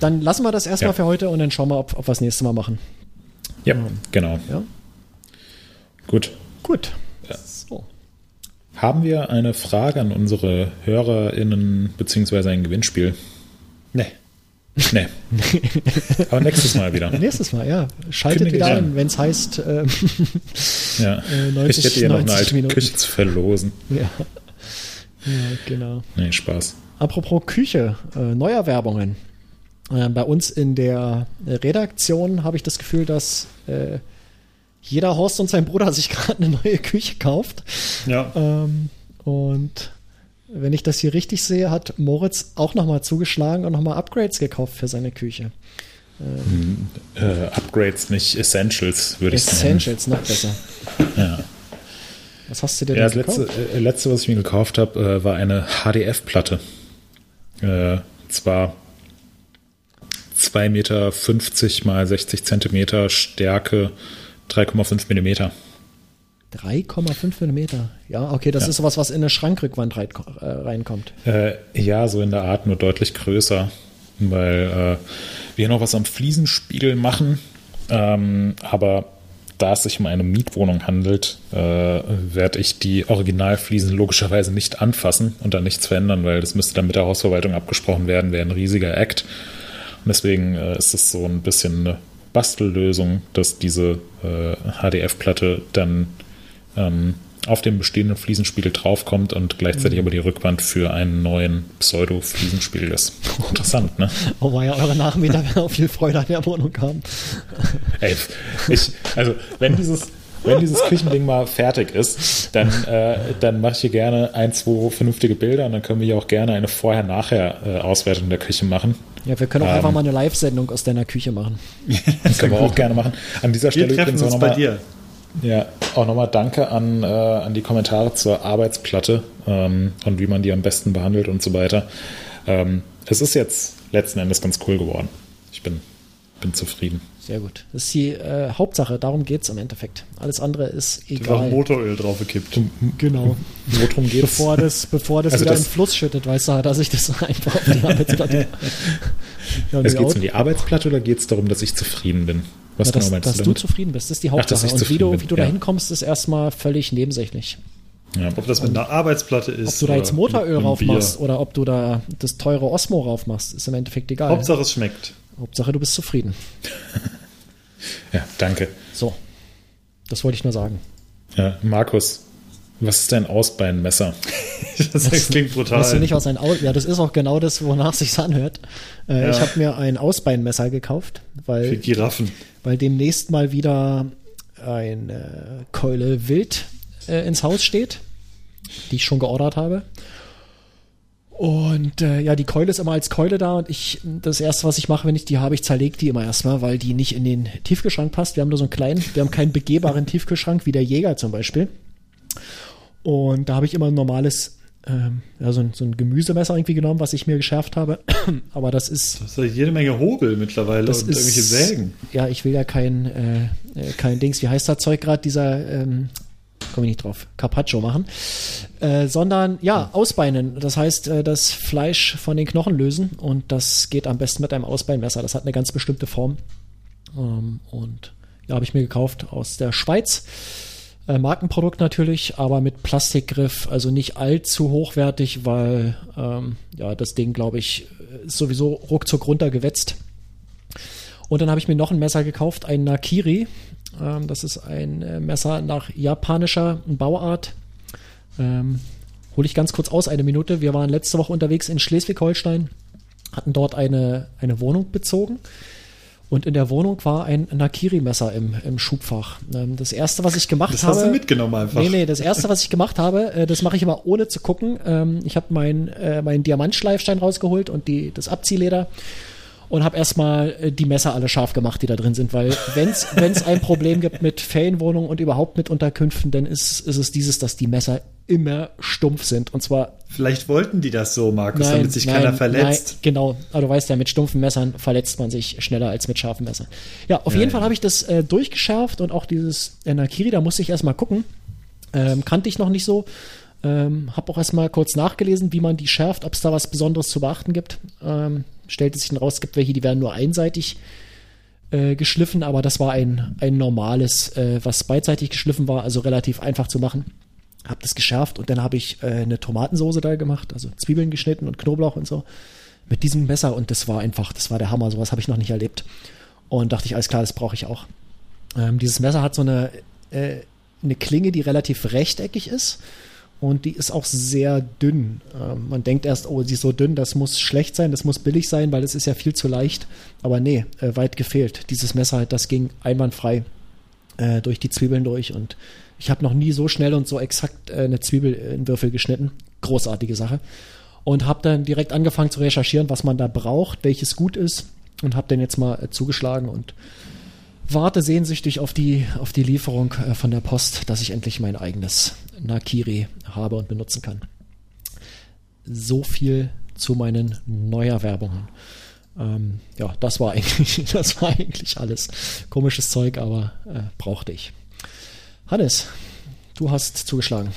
dann lassen wir das erstmal ja. für heute und dann schauen wir, ob, ob wir das nächste Mal machen. Ja, genau. Ja. Gut. Gut. Haben wir eine Frage an unsere HörerInnen beziehungsweise ein Gewinnspiel? Nee. Nee. Aber nächstes Mal wieder. Nächstes Mal, ja. Schaltet Kündige wieder ein, wenn es heißt ähm, ja. äh, 90, Ich hätte hier noch eine alte Minuten. Küche zu verlosen. Ja. ja, genau. Nee, Spaß. Apropos Küche, äh, Neuerwerbungen. Äh, bei uns in der Redaktion habe ich das Gefühl, dass äh, jeder Horst und sein Bruder sich gerade eine neue Küche kauft. Ja. Ähm, und wenn ich das hier richtig sehe, hat Moritz auch nochmal zugeschlagen und nochmal Upgrades gekauft für seine Küche. Äh, Upgrades, nicht Essentials, würde ich sagen. Essentials, noch besser. Ja. Was hast du dir Ja, denn das letzte, gekauft? äh, letzte, was ich mir gekauft habe, äh, war eine HDF-Platte. Äh, zwar 2,50 Meter mal 60 Zentimeter, Stärke 3,5 Millimeter. 3,5 Millimeter. Ja, okay, das Ja. ist sowas, was in eine Schrankrückwand rein, äh, reinkommt. Äh, ja, so in der Art, nur deutlich größer, weil äh, wir noch was am Fliesenspiegel machen. Ähm, aber da es sich um eine Mietwohnung handelt, äh, werde ich die Originalfliesen logischerweise nicht anfassen und dann nichts verändern, weil das müsste dann mit der Hausverwaltung abgesprochen werden, wäre ein riesiger Act. Und deswegen äh, ist es so ein bisschen eine Bastellösung, dass diese äh, HDF-Platte dann ähm, auf dem bestehenden Fliesenspiegel draufkommt und gleichzeitig aber die Rückwand für einen neuen Pseudo-Fliesenspiegel ist. Interessant, ne? Oh, ja eure Nachmieter werden auch viel Freude an der Wohnung haben. Ey, ich, also wenn dieses, wenn dieses Küchending mal fertig ist, dann, äh, dann mache ich hier gerne ein, zwei vernünftige Bilder und dann können wir hier auch gerne eine Vorher-Nachher-Auswertung der Küche machen. Ja, wir können auch Ähm. einfach mal eine Live-Sendung aus deiner Küche machen. Das können wir auch gerne machen. An dieser Wir Stelle treffen übrigens auch uns nochmal dir. Ja, auch nochmal danke an, äh, an die Kommentare zur Arbeitsplatte ähm, und wie man die am besten behandelt und so weiter. Ähm, es ist jetzt letzten Endes ganz cool geworden. Ich bin, bin zufrieden. Sehr gut. Das ist die äh, Hauptsache, darum geht's im Endeffekt. Alles andere ist egal. Motoröl draufgekippt. Genau. Worum geht's? Bevor das, bevor das Also wieder das- in den Fluss schüttet, weißt du, dass ich das einfach auf die Arbeitsplatte. ja, und es geht um die Arbeitsplatte oder geht es darum, dass ich zufrieden bin? Was Ja, genau dass, meinst dass du du damit? zufrieden bist, das ist die Ach, dass Hauptsache. ich und wie du, bin, wie du ja. da hinkommst, ist erstmal völlig nebensächlich. ja. Ob das mit einer Arbeitsplatte ist. Ob du da jetzt Motoröl mit einem rauf Bier. machst oder ob du da das teure Osmo rauf machst, ist im Endeffekt egal. Hauptsache es schmeckt. Hauptsache du bist zufrieden. ja, danke. So. Das wollte ich nur sagen. Ja, Markus, was ist dein Ausbeinmesser? Das klingt brutal. Weißt du nicht, was ein Aus Ja, das ist auch genau das, wonach sich's anhört. Äh, Ja. Ich habe mir ein Ausbeinmesser gekauft, Für weil, Giraffen. weil demnächst mal wieder eine Keule Wild äh, ins Haus steht, die ich schon geordert habe. Und äh, ja, die Keule ist immer als Keule da und ich, das erste, was ich mache, wenn ich die habe, ich zerlege die immer erstmal, weil die nicht in den Tiefkühlschrank passt. Wir haben nur so einen kleinen, wir haben keinen begehbaren Tiefkühlschrank wie der Jäger zum Beispiel. Und da habe ich immer ein normales, ähm, ja, so ein, so ein Gemüsemesser irgendwie genommen, was ich mir geschärft habe. Aber das ist, Das ist ja jede Menge Hobel mittlerweile das und ist irgendwelche Sägen. Ja, ich will ja kein, äh, äh, kein Dings, wie heißt das Zeug gerade, dieser, ähm, komme ich nicht drauf, Carpaccio machen, äh, sondern ja, ausbeinen. Das heißt, äh, das Fleisch von den Knochen lösen und das geht am besten mit einem Ausbeinmesser. Das hat eine ganz bestimmte Form. Ähm, und ja, habe ich mir gekauft aus der Schweiz. Äh, Markenprodukt natürlich, aber mit Plastikgriff, also nicht allzu hochwertig, weil ähm, ja das Ding, glaube ich, ist sowieso ruckzuck runtergewetzt. Und dann habe ich mir noch ein Messer gekauft, ein Nakiri. Ähm, das ist ein äh, Messer nach japanischer Bauart. Ähm, Hole ich ganz kurz aus, eine Minute. Wir waren letzte Woche unterwegs in Schleswig-Holstein, hatten dort eine, eine Wohnung bezogen. Und in der Wohnung war ein Nakiri-Messer im, im Schubfach. Ähm, das erste, was ich gemacht Das habe. hast du mitgenommen einfach. Nee, nee, das erste, was ich gemacht habe, äh, das mache ich immer ohne zu gucken. Ähm, ich habe meinen äh, meinen Diamantschleifstein rausgeholt und die, das Abziehleder und habe erstmal äh, die Messer alle scharf gemacht, die da drin sind, weil wenn es ein Problem gibt mit Ferienwohnungen und überhaupt mit Unterkünften, dann ist, ist es dieses, dass die Messer immer stumpf sind. Und zwar Vielleicht wollten die das so, Markus, Nein, damit sich nein, keiner verletzt. Nein, genau, aber du weißt ja, mit stumpfen Messern verletzt man sich schneller als mit scharfen Messern. Ja, auf Ja, jeden ja. Fall habe ich das äh, durchgeschärft und auch dieses Nakiri, da musste ich erstmal gucken. Ähm, kannte ich noch nicht so. Ähm, habe auch erstmal kurz nachgelesen, wie man die schärft, ob es da was Besonderes zu beachten gibt. Ähm, stellte sich dann raus, es gibt welche, die werden nur einseitig äh, geschliffen, aber das war ein, ein normales, äh, was beidseitig geschliffen war, also relativ einfach zu machen. Hab das geschärft und dann habe ich äh, eine Tomatensoße da gemacht, also Zwiebeln geschnitten und Knoblauch und so mit diesem Messer und das war einfach, das war der Hammer, sowas habe ich noch nicht erlebt. Und dachte ich, alles klar, das brauche ich auch. Ähm, dieses Messer hat so eine, äh, eine Klinge, die relativ rechteckig ist und die ist auch sehr dünn. Ähm, man denkt erst, oh, sie ist so dünn, das muss schlecht sein, das muss billig sein, weil es ist ja viel zu leicht. Aber nee, äh, weit gefehlt. Dieses Messer, das ging einwandfrei äh, durch die Zwiebeln durch und ich habe noch nie so schnell und so exakt äh, eine Zwiebel in Würfel geschnitten. großartige Sache. Und habe dann direkt angefangen zu recherchieren, was man da braucht, welches gut ist. Und habe dann jetzt mal äh, zugeschlagen und warte sehnsüchtig auf die, auf die Lieferung äh, von der Post, dass ich endlich mein eigenes Nakiri habe und benutzen kann. So viel zu meinen Neuerwerbungen. Ähm, ja, das war eigentlich, das war eigentlich alles. Komisches Zeug, aber äh, brauchte ich. Hannes, du hast zugeschlagen.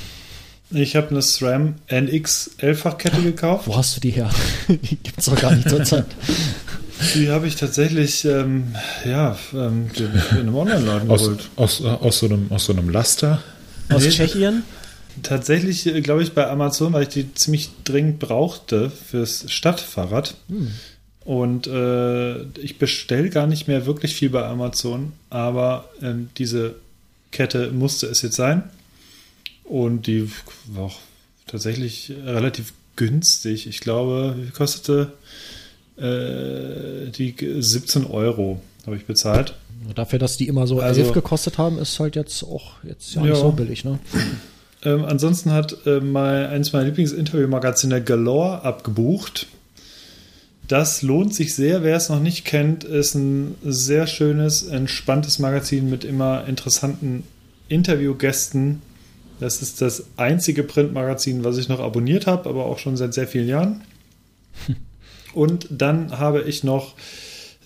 Ich habe eine SRAM NX 11-fach-Kette gekauft. Wo hast du die her? die gibt es doch gar nicht zur Zeit. Die habe ich tatsächlich, ähm, ja, ähm, in einem Online-Laden Aus, geholt. aus, aus, so einem, aus so einem Laster. Aus Nee. Tschechien? Tatsächlich, äh, glaube ich, bei Amazon, weil ich die ziemlich dringend brauchte fürs Stadtfahrrad. Und äh, ich bestelle gar nicht mehr wirklich viel bei Amazon, aber ähm, diese Kette musste es jetzt sein. Und die war auch tatsächlich relativ günstig. Ich glaube, wie kostete äh, die 17 Euro, habe ich bezahlt. Dafür, dass die immer so Also- 11 gekostet haben, ist halt jetzt auch jetzt ja, Ja. nicht so billig, ne? Ähm, ansonsten hat äh, mein, eines meiner Lieblingsinterviewmagazine Galore abgebucht. Das lohnt sich sehr. Wer es noch nicht kennt, ist ein sehr schönes, entspanntes Magazin mit immer interessanten Interviewgästen. Das ist das einzige Printmagazin, was ich noch abonniert habe, aber auch schon seit sehr vielen Jahren. Und dann habe ich noch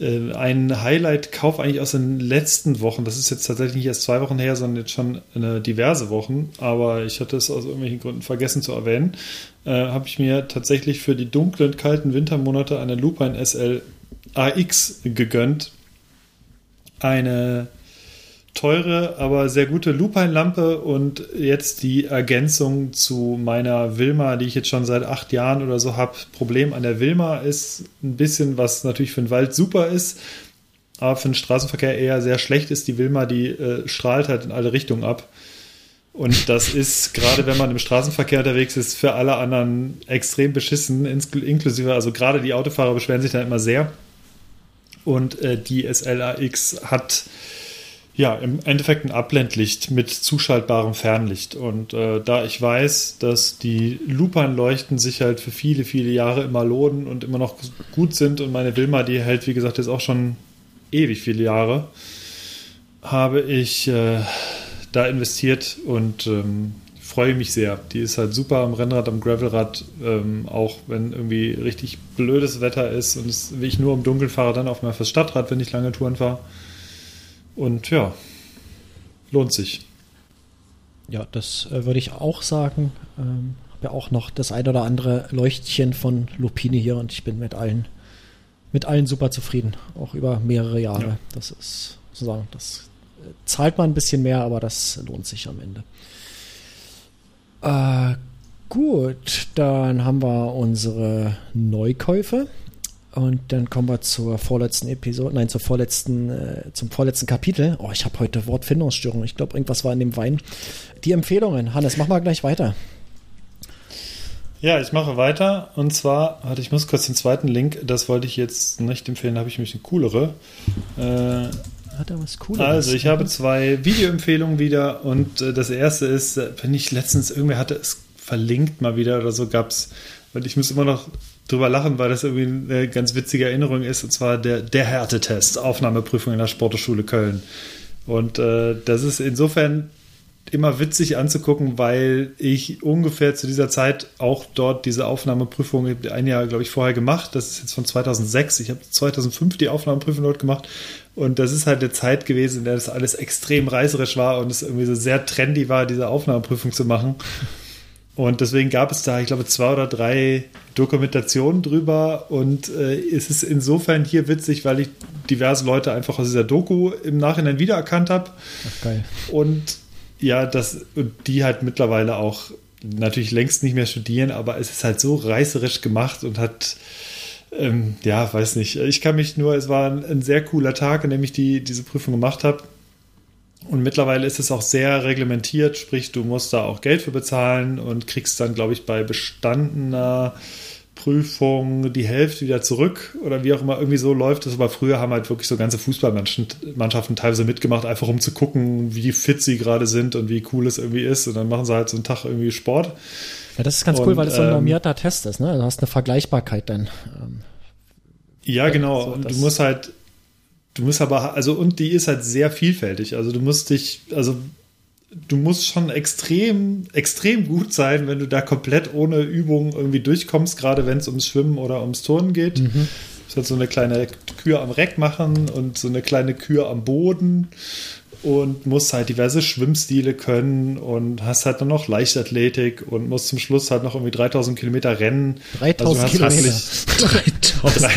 ein Highlight-Kauf eigentlich aus den letzten Wochen. Das ist jetzt tatsächlich nicht erst zwei Wochen her, sondern jetzt schon eine diverse Wochen. Aber ich hatte es aus irgendwelchen Gründen vergessen zu erwähnen. Äh, habe ich mir tatsächlich für die dunklen, kalten Wintermonate eine Lupine SL AX gegönnt. Eine teure, aber sehr gute Lupine-Lampe und jetzt die Ergänzung zu meiner Wilma, die ich jetzt schon seit acht Jahren oder so habe. Problem an der Wilma ist ein bisschen, was natürlich für den Wald super ist, aber für den Straßenverkehr eher sehr schlecht ist. Die Wilma, die äh, strahlt halt in alle Richtungen ab. Und das ist, gerade wenn man im Straßenverkehr unterwegs ist, für alle anderen extrem beschissen, inklusive, also gerade die Autofahrer beschweren sich dann immer sehr. Und äh, die SLAX hat ja im Endeffekt ein Abblendlicht mit zuschaltbarem Fernlicht. Und äh, da ich weiß, dass die Lupernleuchten sich halt für viele, viele Jahre immer lohnen und immer noch gut sind und meine Wilma, die hält, wie gesagt, jetzt auch schon ewig viele Jahre, habe ich äh, da investiert und ähm, freue mich sehr. Die ist halt super am Rennrad, am Gravelrad, ähm, auch wenn irgendwie richtig blödes Wetter ist und ich nur im Dunkeln fahre, dann auch mal fürs Stadtrad, wenn ich lange Touren fahre. Und ja, lohnt sich. Ja, das äh, würde ich auch sagen. Ähm, habe ja auch noch das ein oder andere Leuchtchen von Lupine hier und ich bin mit allen, mit allen super zufrieden. Auch über mehrere Jahre. Ja. Das ist sozusagen, das äh, zahlt man ein bisschen mehr, aber das lohnt sich am Ende. Äh, gut, dann haben wir unsere Neukäufe. Und dann kommen wir zur vorletzten Episode, nein, zur vorletzten, äh, zum vorletzten Kapitel. Oh, ich habe heute Wortfindungsstörung. Ich glaube, irgendwas war in dem Wein. Die Empfehlungen. Hannes, mach mal gleich weiter. Ja, ich mache weiter. Und zwar, warte, ich muss kurz den zweiten Link, das wollte ich jetzt nicht empfehlen, da habe ich nämlich eine coolere. Äh, Hat er was Cooles? Also, ich habe zwei Videoempfehlungen wieder und äh, das erste ist, äh, wenn ich letztens, irgendwer hatte es verlinkt mal wieder oder so, gab es, weil ich muss immer noch drüber lachen, weil das irgendwie eine ganz witzige Erinnerung ist, und zwar der, der Härtetest, Aufnahmeprüfung in der Sporthochschule Köln. Und äh, das ist insofern immer witzig anzugucken, weil ich ungefähr zu dieser Zeit auch dort diese Aufnahmeprüfung ein Jahr, glaube ich, vorher gemacht. Das ist jetzt von 2006. Ich habe 2005 die Aufnahmeprüfung dort gemacht. Und das ist halt eine Zeit gewesen, in der das alles extrem reißerisch war und es irgendwie so sehr trendy war, diese Aufnahmeprüfung zu machen. Und deswegen gab es da, ich glaube, zwei oder drei Dokumentationen drüber. Und äh, es ist insofern hier witzig, weil ich diverse Leute einfach aus dieser Doku im Nachhinein wiedererkannt habe. Geil. Und ja, das, und die halt mittlerweile auch natürlich längst nicht mehr studieren, aber es ist halt so reißerisch gemacht und hat, ähm, ja, weiß nicht. Ich kann mich nur, es war ein, ein sehr cooler Tag, an dem ich die, diese Prüfung gemacht habe. Und mittlerweile ist es auch sehr reglementiert, sprich, du musst da auch Geld für bezahlen und kriegst dann, glaube ich, bei bestandener Prüfung die Hälfte wieder zurück oder wie auch immer, irgendwie so läuft es. Aber früher haben halt wirklich so ganze Fußballmannschaften teilweise mitgemacht, einfach um zu gucken, wie fit sie gerade sind und wie cool es irgendwie ist. Und dann machen sie halt so einen Tag irgendwie Sport. Ja, das ist ganz Und, cool, weil das so ein ähm, normierter Test ist, ne? Du hast eine Vergleichbarkeit dann. Ähm, Ja, genau. so, und du musst halt, du musst aber, also, und die ist halt sehr vielfältig. Also, du musst dich, also, du musst schon extrem, extrem gut sein, wenn du da komplett ohne Übung irgendwie durchkommst, gerade wenn es ums Schwimmen oder ums Turnen geht. Du musst halt so eine kleine Kür am Reck machen und so eine kleine Kür am Boden und musst halt diverse Schwimmstile können und hast halt dann noch Leichtathletik und musst zum Schluss halt noch irgendwie 3000 Kilometer rennen. 3000 Also Kilometer. 3000.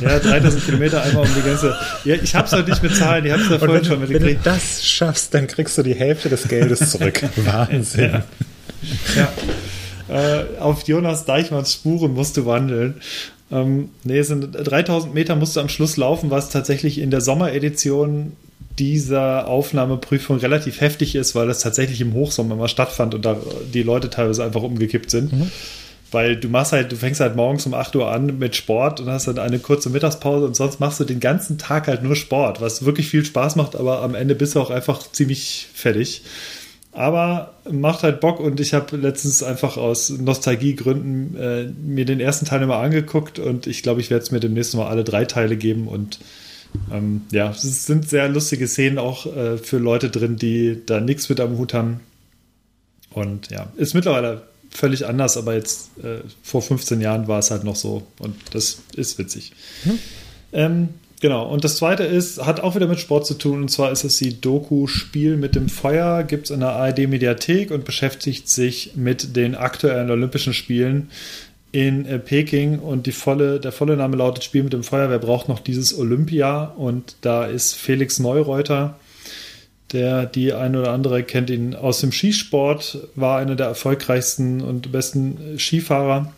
ja, 3000 Kilometer einmal um die ganze. Ja, ich hab's halt nicht mit Zahlen, die hab's ja Und vorhin wenn, schon du- wenn du mitgekriegt. das schaffst, dann kriegst du die Hälfte des Geldes zurück. Wahnsinn. Ja. Äh, auf Jonas Deichmanns Spuren musst du wandeln. Ähm, nee, es sind 3000 Meter musst du am Schluss laufen, was tatsächlich in der Sommeredition dieser Aufnahmeprüfung relativ heftig ist, weil das tatsächlich im Hochsommer mal stattfand und da die Leute teilweise einfach umgekippt sind. Weil du machst halt, du fängst halt morgens um 8 Uhr an mit Sport und hast dann eine kurze Mittagspause und sonst machst du den ganzen Tag halt nur Sport, was wirklich viel Spaß macht, aber am Ende bist du auch einfach ziemlich fertig. Aber macht halt Bock und ich habe letztens einfach aus Nostalgiegründen äh, mir den ersten Teil mal angeguckt und ich glaube, ich werde es mir demnächst mal alle drei Teile geben und ähm, ja, es sind sehr lustige Szenen auch äh, für Leute drin, die da nichts mit am Hut haben. Und ja, ist mittlerweile völlig anders, aber jetzt äh, vor 15 Jahren war es halt noch so und das ist witzig. Ähm, genau, und das zweite ist, hat auch wieder mit Sport zu tun und zwar ist es die Doku Spiel mit dem Feuer, gibt es in der ARD-Mediathek und beschäftigt sich mit den aktuellen Olympischen Spielen in äh, Peking. Und die volle, der volle Name lautet Spiel mit dem Feuer, wer braucht noch dieses Olympia? Und da ist Felix Neureuter, der die ein oder andere kennt ihn aus dem Skisport, war einer der erfolgreichsten und besten Skifahrer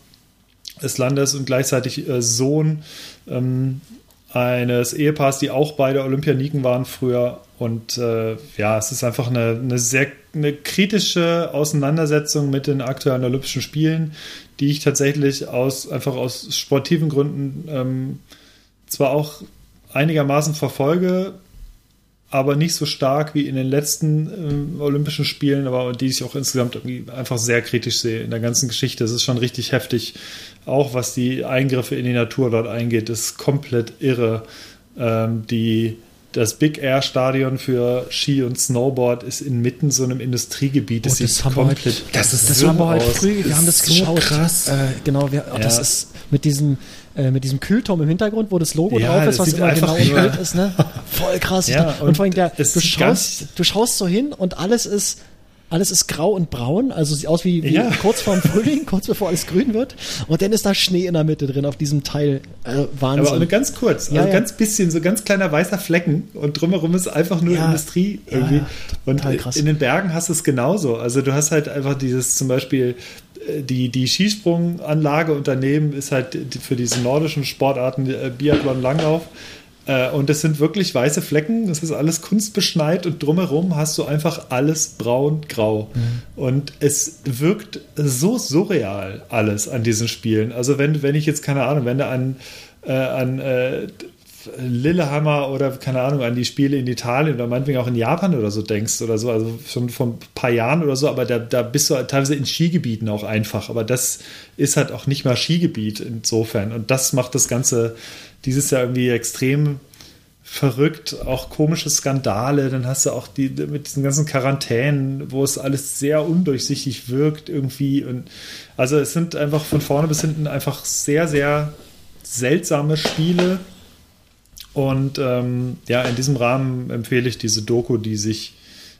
des Landes und gleichzeitig äh, Sohn ähm, eines Ehepaars, die auch beide Olympianiken waren früher. Und äh, ja, es ist einfach eine, eine sehr eine kritische Auseinandersetzung mit den aktuellen Olympischen Spielen, die ich tatsächlich aus einfach aus sportiven Gründen ähm, zwar auch einigermaßen verfolge, aber nicht so stark wie in den letzten ähm, Olympischen Spielen, aber die ich auch insgesamt irgendwie einfach sehr kritisch sehe in der ganzen Geschichte. Es ist schon richtig heftig, auch was die Eingriffe in die Natur dort eingeht, ist komplett irre. Ähm, die, das Big Air Stadion für Ski und Snowboard ist inmitten so einem Industriegebiet. Oh, Das, das sieht wir heute- komplett Das ist Das haben wir heute früh, wir haben das so geschaut. krass. Äh, genau, wir, oh, das Ja. ist mit diesem, äh, mit diesem Kühlturm im Hintergrund, wo das Logo Ja, drauf ist, was immer genau im Bild ist, ne? Voll krass. Ja, und, und vor allem der, du schaust, du schaust so hin und alles ist, alles ist grau und braun, also sieht aus wie, wie Ja. kurz vorm Frühling, kurz bevor alles grün wird. Und dann ist da Schnee in der Mitte drin auf diesem Teil. Also Wahnsinn. Aber nur ganz kurz, also Ja, ja. ganz bisschen, so ganz kleiner weißer Flecken und drumherum ist einfach nur Industrie irgendwie. und total krass. in den Bergen hast du es genauso. Also du hast halt einfach dieses zum Beispiel äh, die, die Skisprunganlage und daneben ist halt für diese nordischen Sportarten äh, Biathlon Langlauf. Äh, Und es sind wirklich weiße Flecken, es ist alles kunstbeschneit und drumherum hast du einfach alles braun-grau. Mhm. Und es wirkt so surreal alles an diesen Spielen. Also wenn, wenn ich jetzt, keine Ahnung, wenn du an, äh, an äh, Lillehammer oder keine Ahnung, an die Spiele in Italien oder meinetwegen auch in Japan oder so denkst oder so, also schon vor ein paar Jahren oder so, aber da, da bist du teilweise in Skigebieten auch einfach. Aber das ist halt auch nicht mal Skigebiet insofern. Und das macht das Ganze dieses Jahr irgendwie extrem verrückt, auch komische Skandale, dann hast du auch die mit diesen ganzen Quarantänen, wo es alles sehr undurchsichtig wirkt irgendwie und also es sind einfach von vorne bis hinten einfach sehr, sehr seltsame Spiele und ähm, ja, in diesem Rahmen empfehle ich diese Doku, die sich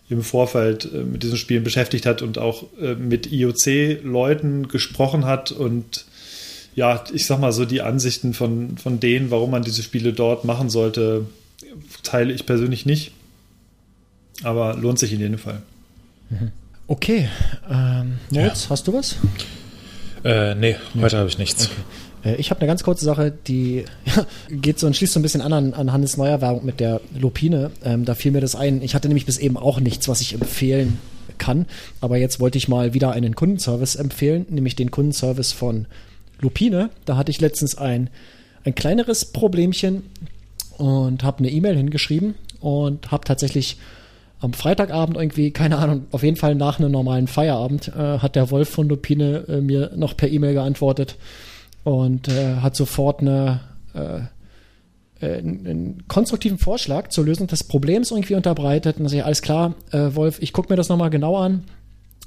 im Vorfeld äh, mit diesen Spielen beschäftigt hat und auch äh, mit IOC-Leuten gesprochen hat und ja, ich sag mal so, die Ansichten von, von denen, warum man diese Spiele dort machen sollte, teile ich persönlich nicht. Aber lohnt sich in jedem Fall. okay. Ähm, Moritz, hast du was? Äh, nee, heute habe ich nichts. Äh, Ich habe eine ganz kurze Sache, die geht so und schließt so ein bisschen an an, an Hannes Neuer Werbung mit der Lupine. Ähm, da fiel mir das ein. Ich hatte nämlich bis eben auch nichts, was ich empfehlen kann. Aber jetzt wollte ich mal wieder einen Kundenservice empfehlen, nämlich den Kundenservice von Lupine. Da hatte ich letztens ein, ein kleineres Problemchen und habe eine E-Mail hingeschrieben und habe tatsächlich am Freitagabend irgendwie, keine Ahnung, auf jeden Fall nach einem normalen Feierabend, äh, hat der Wolf von Lupine äh, mir noch per E-Mail geantwortet und äh, hat sofort eine, äh, äh, einen konstruktiven Vorschlag zur Lösung des Problems irgendwie unterbreitet. Und dann sage ich, alles klar, äh, Wolf, ich gucke mir das nochmal genau an.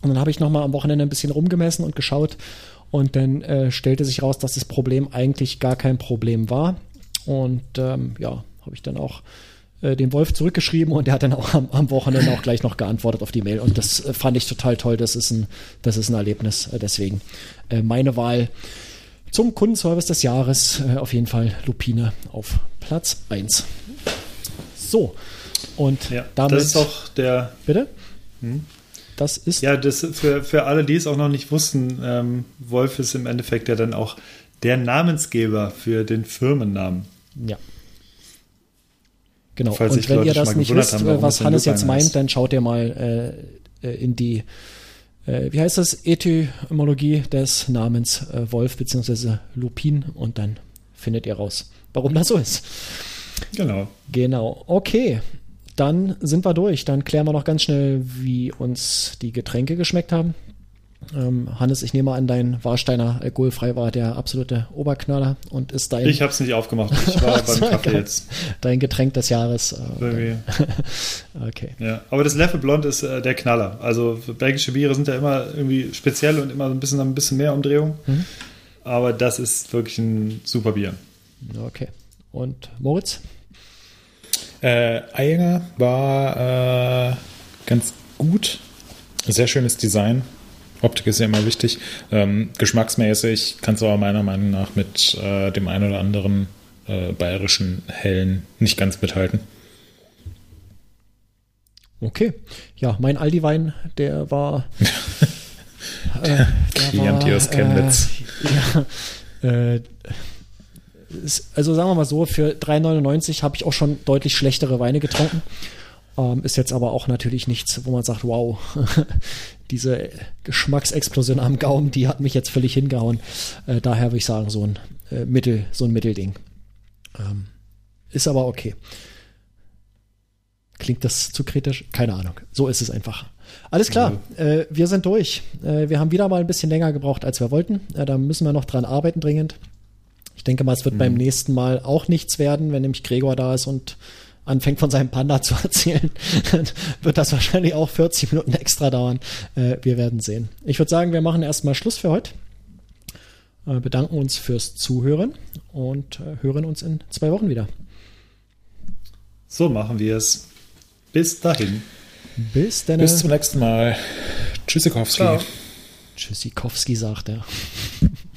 Und dann habe ich nochmal am Wochenende ein bisschen rumgemessen und geschaut. Und dann äh, stellte sich raus, dass das Problem eigentlich gar kein Problem war. Und ähm, ja, habe ich dann auch äh, den Wolf zurückgeschrieben und der hat dann auch am, am, Wochenende auch gleich noch geantwortet auf die Mail. Und das äh, fand ich total toll. Das ist ein, das ist ein Erlebnis. Deswegen meine Wahl zum Kundenservice des Jahres äh, auf jeden Fall Lupine auf Platz 1. So. Und ja, damit. Das ist auch der. Bitte? Hm? Das ist. Ja, das für, für alle, die es auch noch nicht wussten, ähm, Wolf ist im Endeffekt ja dann auch der Namensgeber für den Firmennamen. Ja. Genau. Falls und wenn ihr das nicht wisst, haben, was Hannes jetzt meint, heißt. dann schaut ihr mal äh, in die, äh, wie heißt das, Etymologie des Namens äh, Wolf bzw. Lupin und dann findet ihr raus, warum das so ist. Genau. Genau. Okay. Dann sind wir durch. Dann klären wir noch ganz schnell, wie uns die Getränke geschmeckt haben. Ähm, Hannes, ich nehme an, dein Warsteiner alkoholfrei war der absolute Oberknaller und ist dein. Ich habe es nicht aufgemacht. Ich war beim Kaffee jetzt. Dein Getränk des Jahres. Äh, okay. Ja, aber das Leffe Blond ist äh, der Knaller. Also belgische Biere sind ja immer irgendwie speziell und immer ein bisschen ein bisschen mehr Umdrehung. Mhm. Aber das ist wirklich ein super Bier. Okay. Und Moritz? Äh, Eyinger war äh, ganz gut. Sehr schönes Design. Optik ist ja immer wichtig. Ähm, geschmacksmäßig kannst du aber meiner Meinung nach mit äh, dem einen oder anderen äh, bayerischen Hellen nicht ganz mithalten. Okay. Ja, mein Aldi-Wein, der war. äh, Chianti aus Chemnitz. ja, äh, also sagen wir mal so, für 3,99 habe ich auch schon deutlich schlechtere Weine getrunken. Ähm, ist jetzt aber auch natürlich nichts, wo man sagt, wow, diese Geschmacksexplosion am Gaumen, die hat mich jetzt völlig hingehauen. Äh, daher würde ich sagen, so ein äh, Mittel, so ein Mittelding. Ähm, ist aber okay. Klingt das zu kritisch? Keine Ahnung. So ist es einfach. Alles klar, äh, wir sind durch. Äh, wir haben wieder mal ein bisschen länger gebraucht, als wir wollten. Äh, da müssen wir noch dran arbeiten dringend. Ich denke mal, es wird mhm. beim nächsten Mal auch nichts werden, wenn nämlich Gregor da ist und anfängt von seinem Panda zu erzählen, dann wird das wahrscheinlich auch 40 Minuten extra dauern. Äh, wir werden sehen. Ich würde sagen, wir machen erstmal Schluss für heute. Äh, bedanken uns fürs Zuhören und äh, hören uns in zwei Wochen wieder. So machen wir es. Bis dahin. Bis dann. Bis zum nächsten Mal. Tschüssikowski. Tschüssikowski sagt er.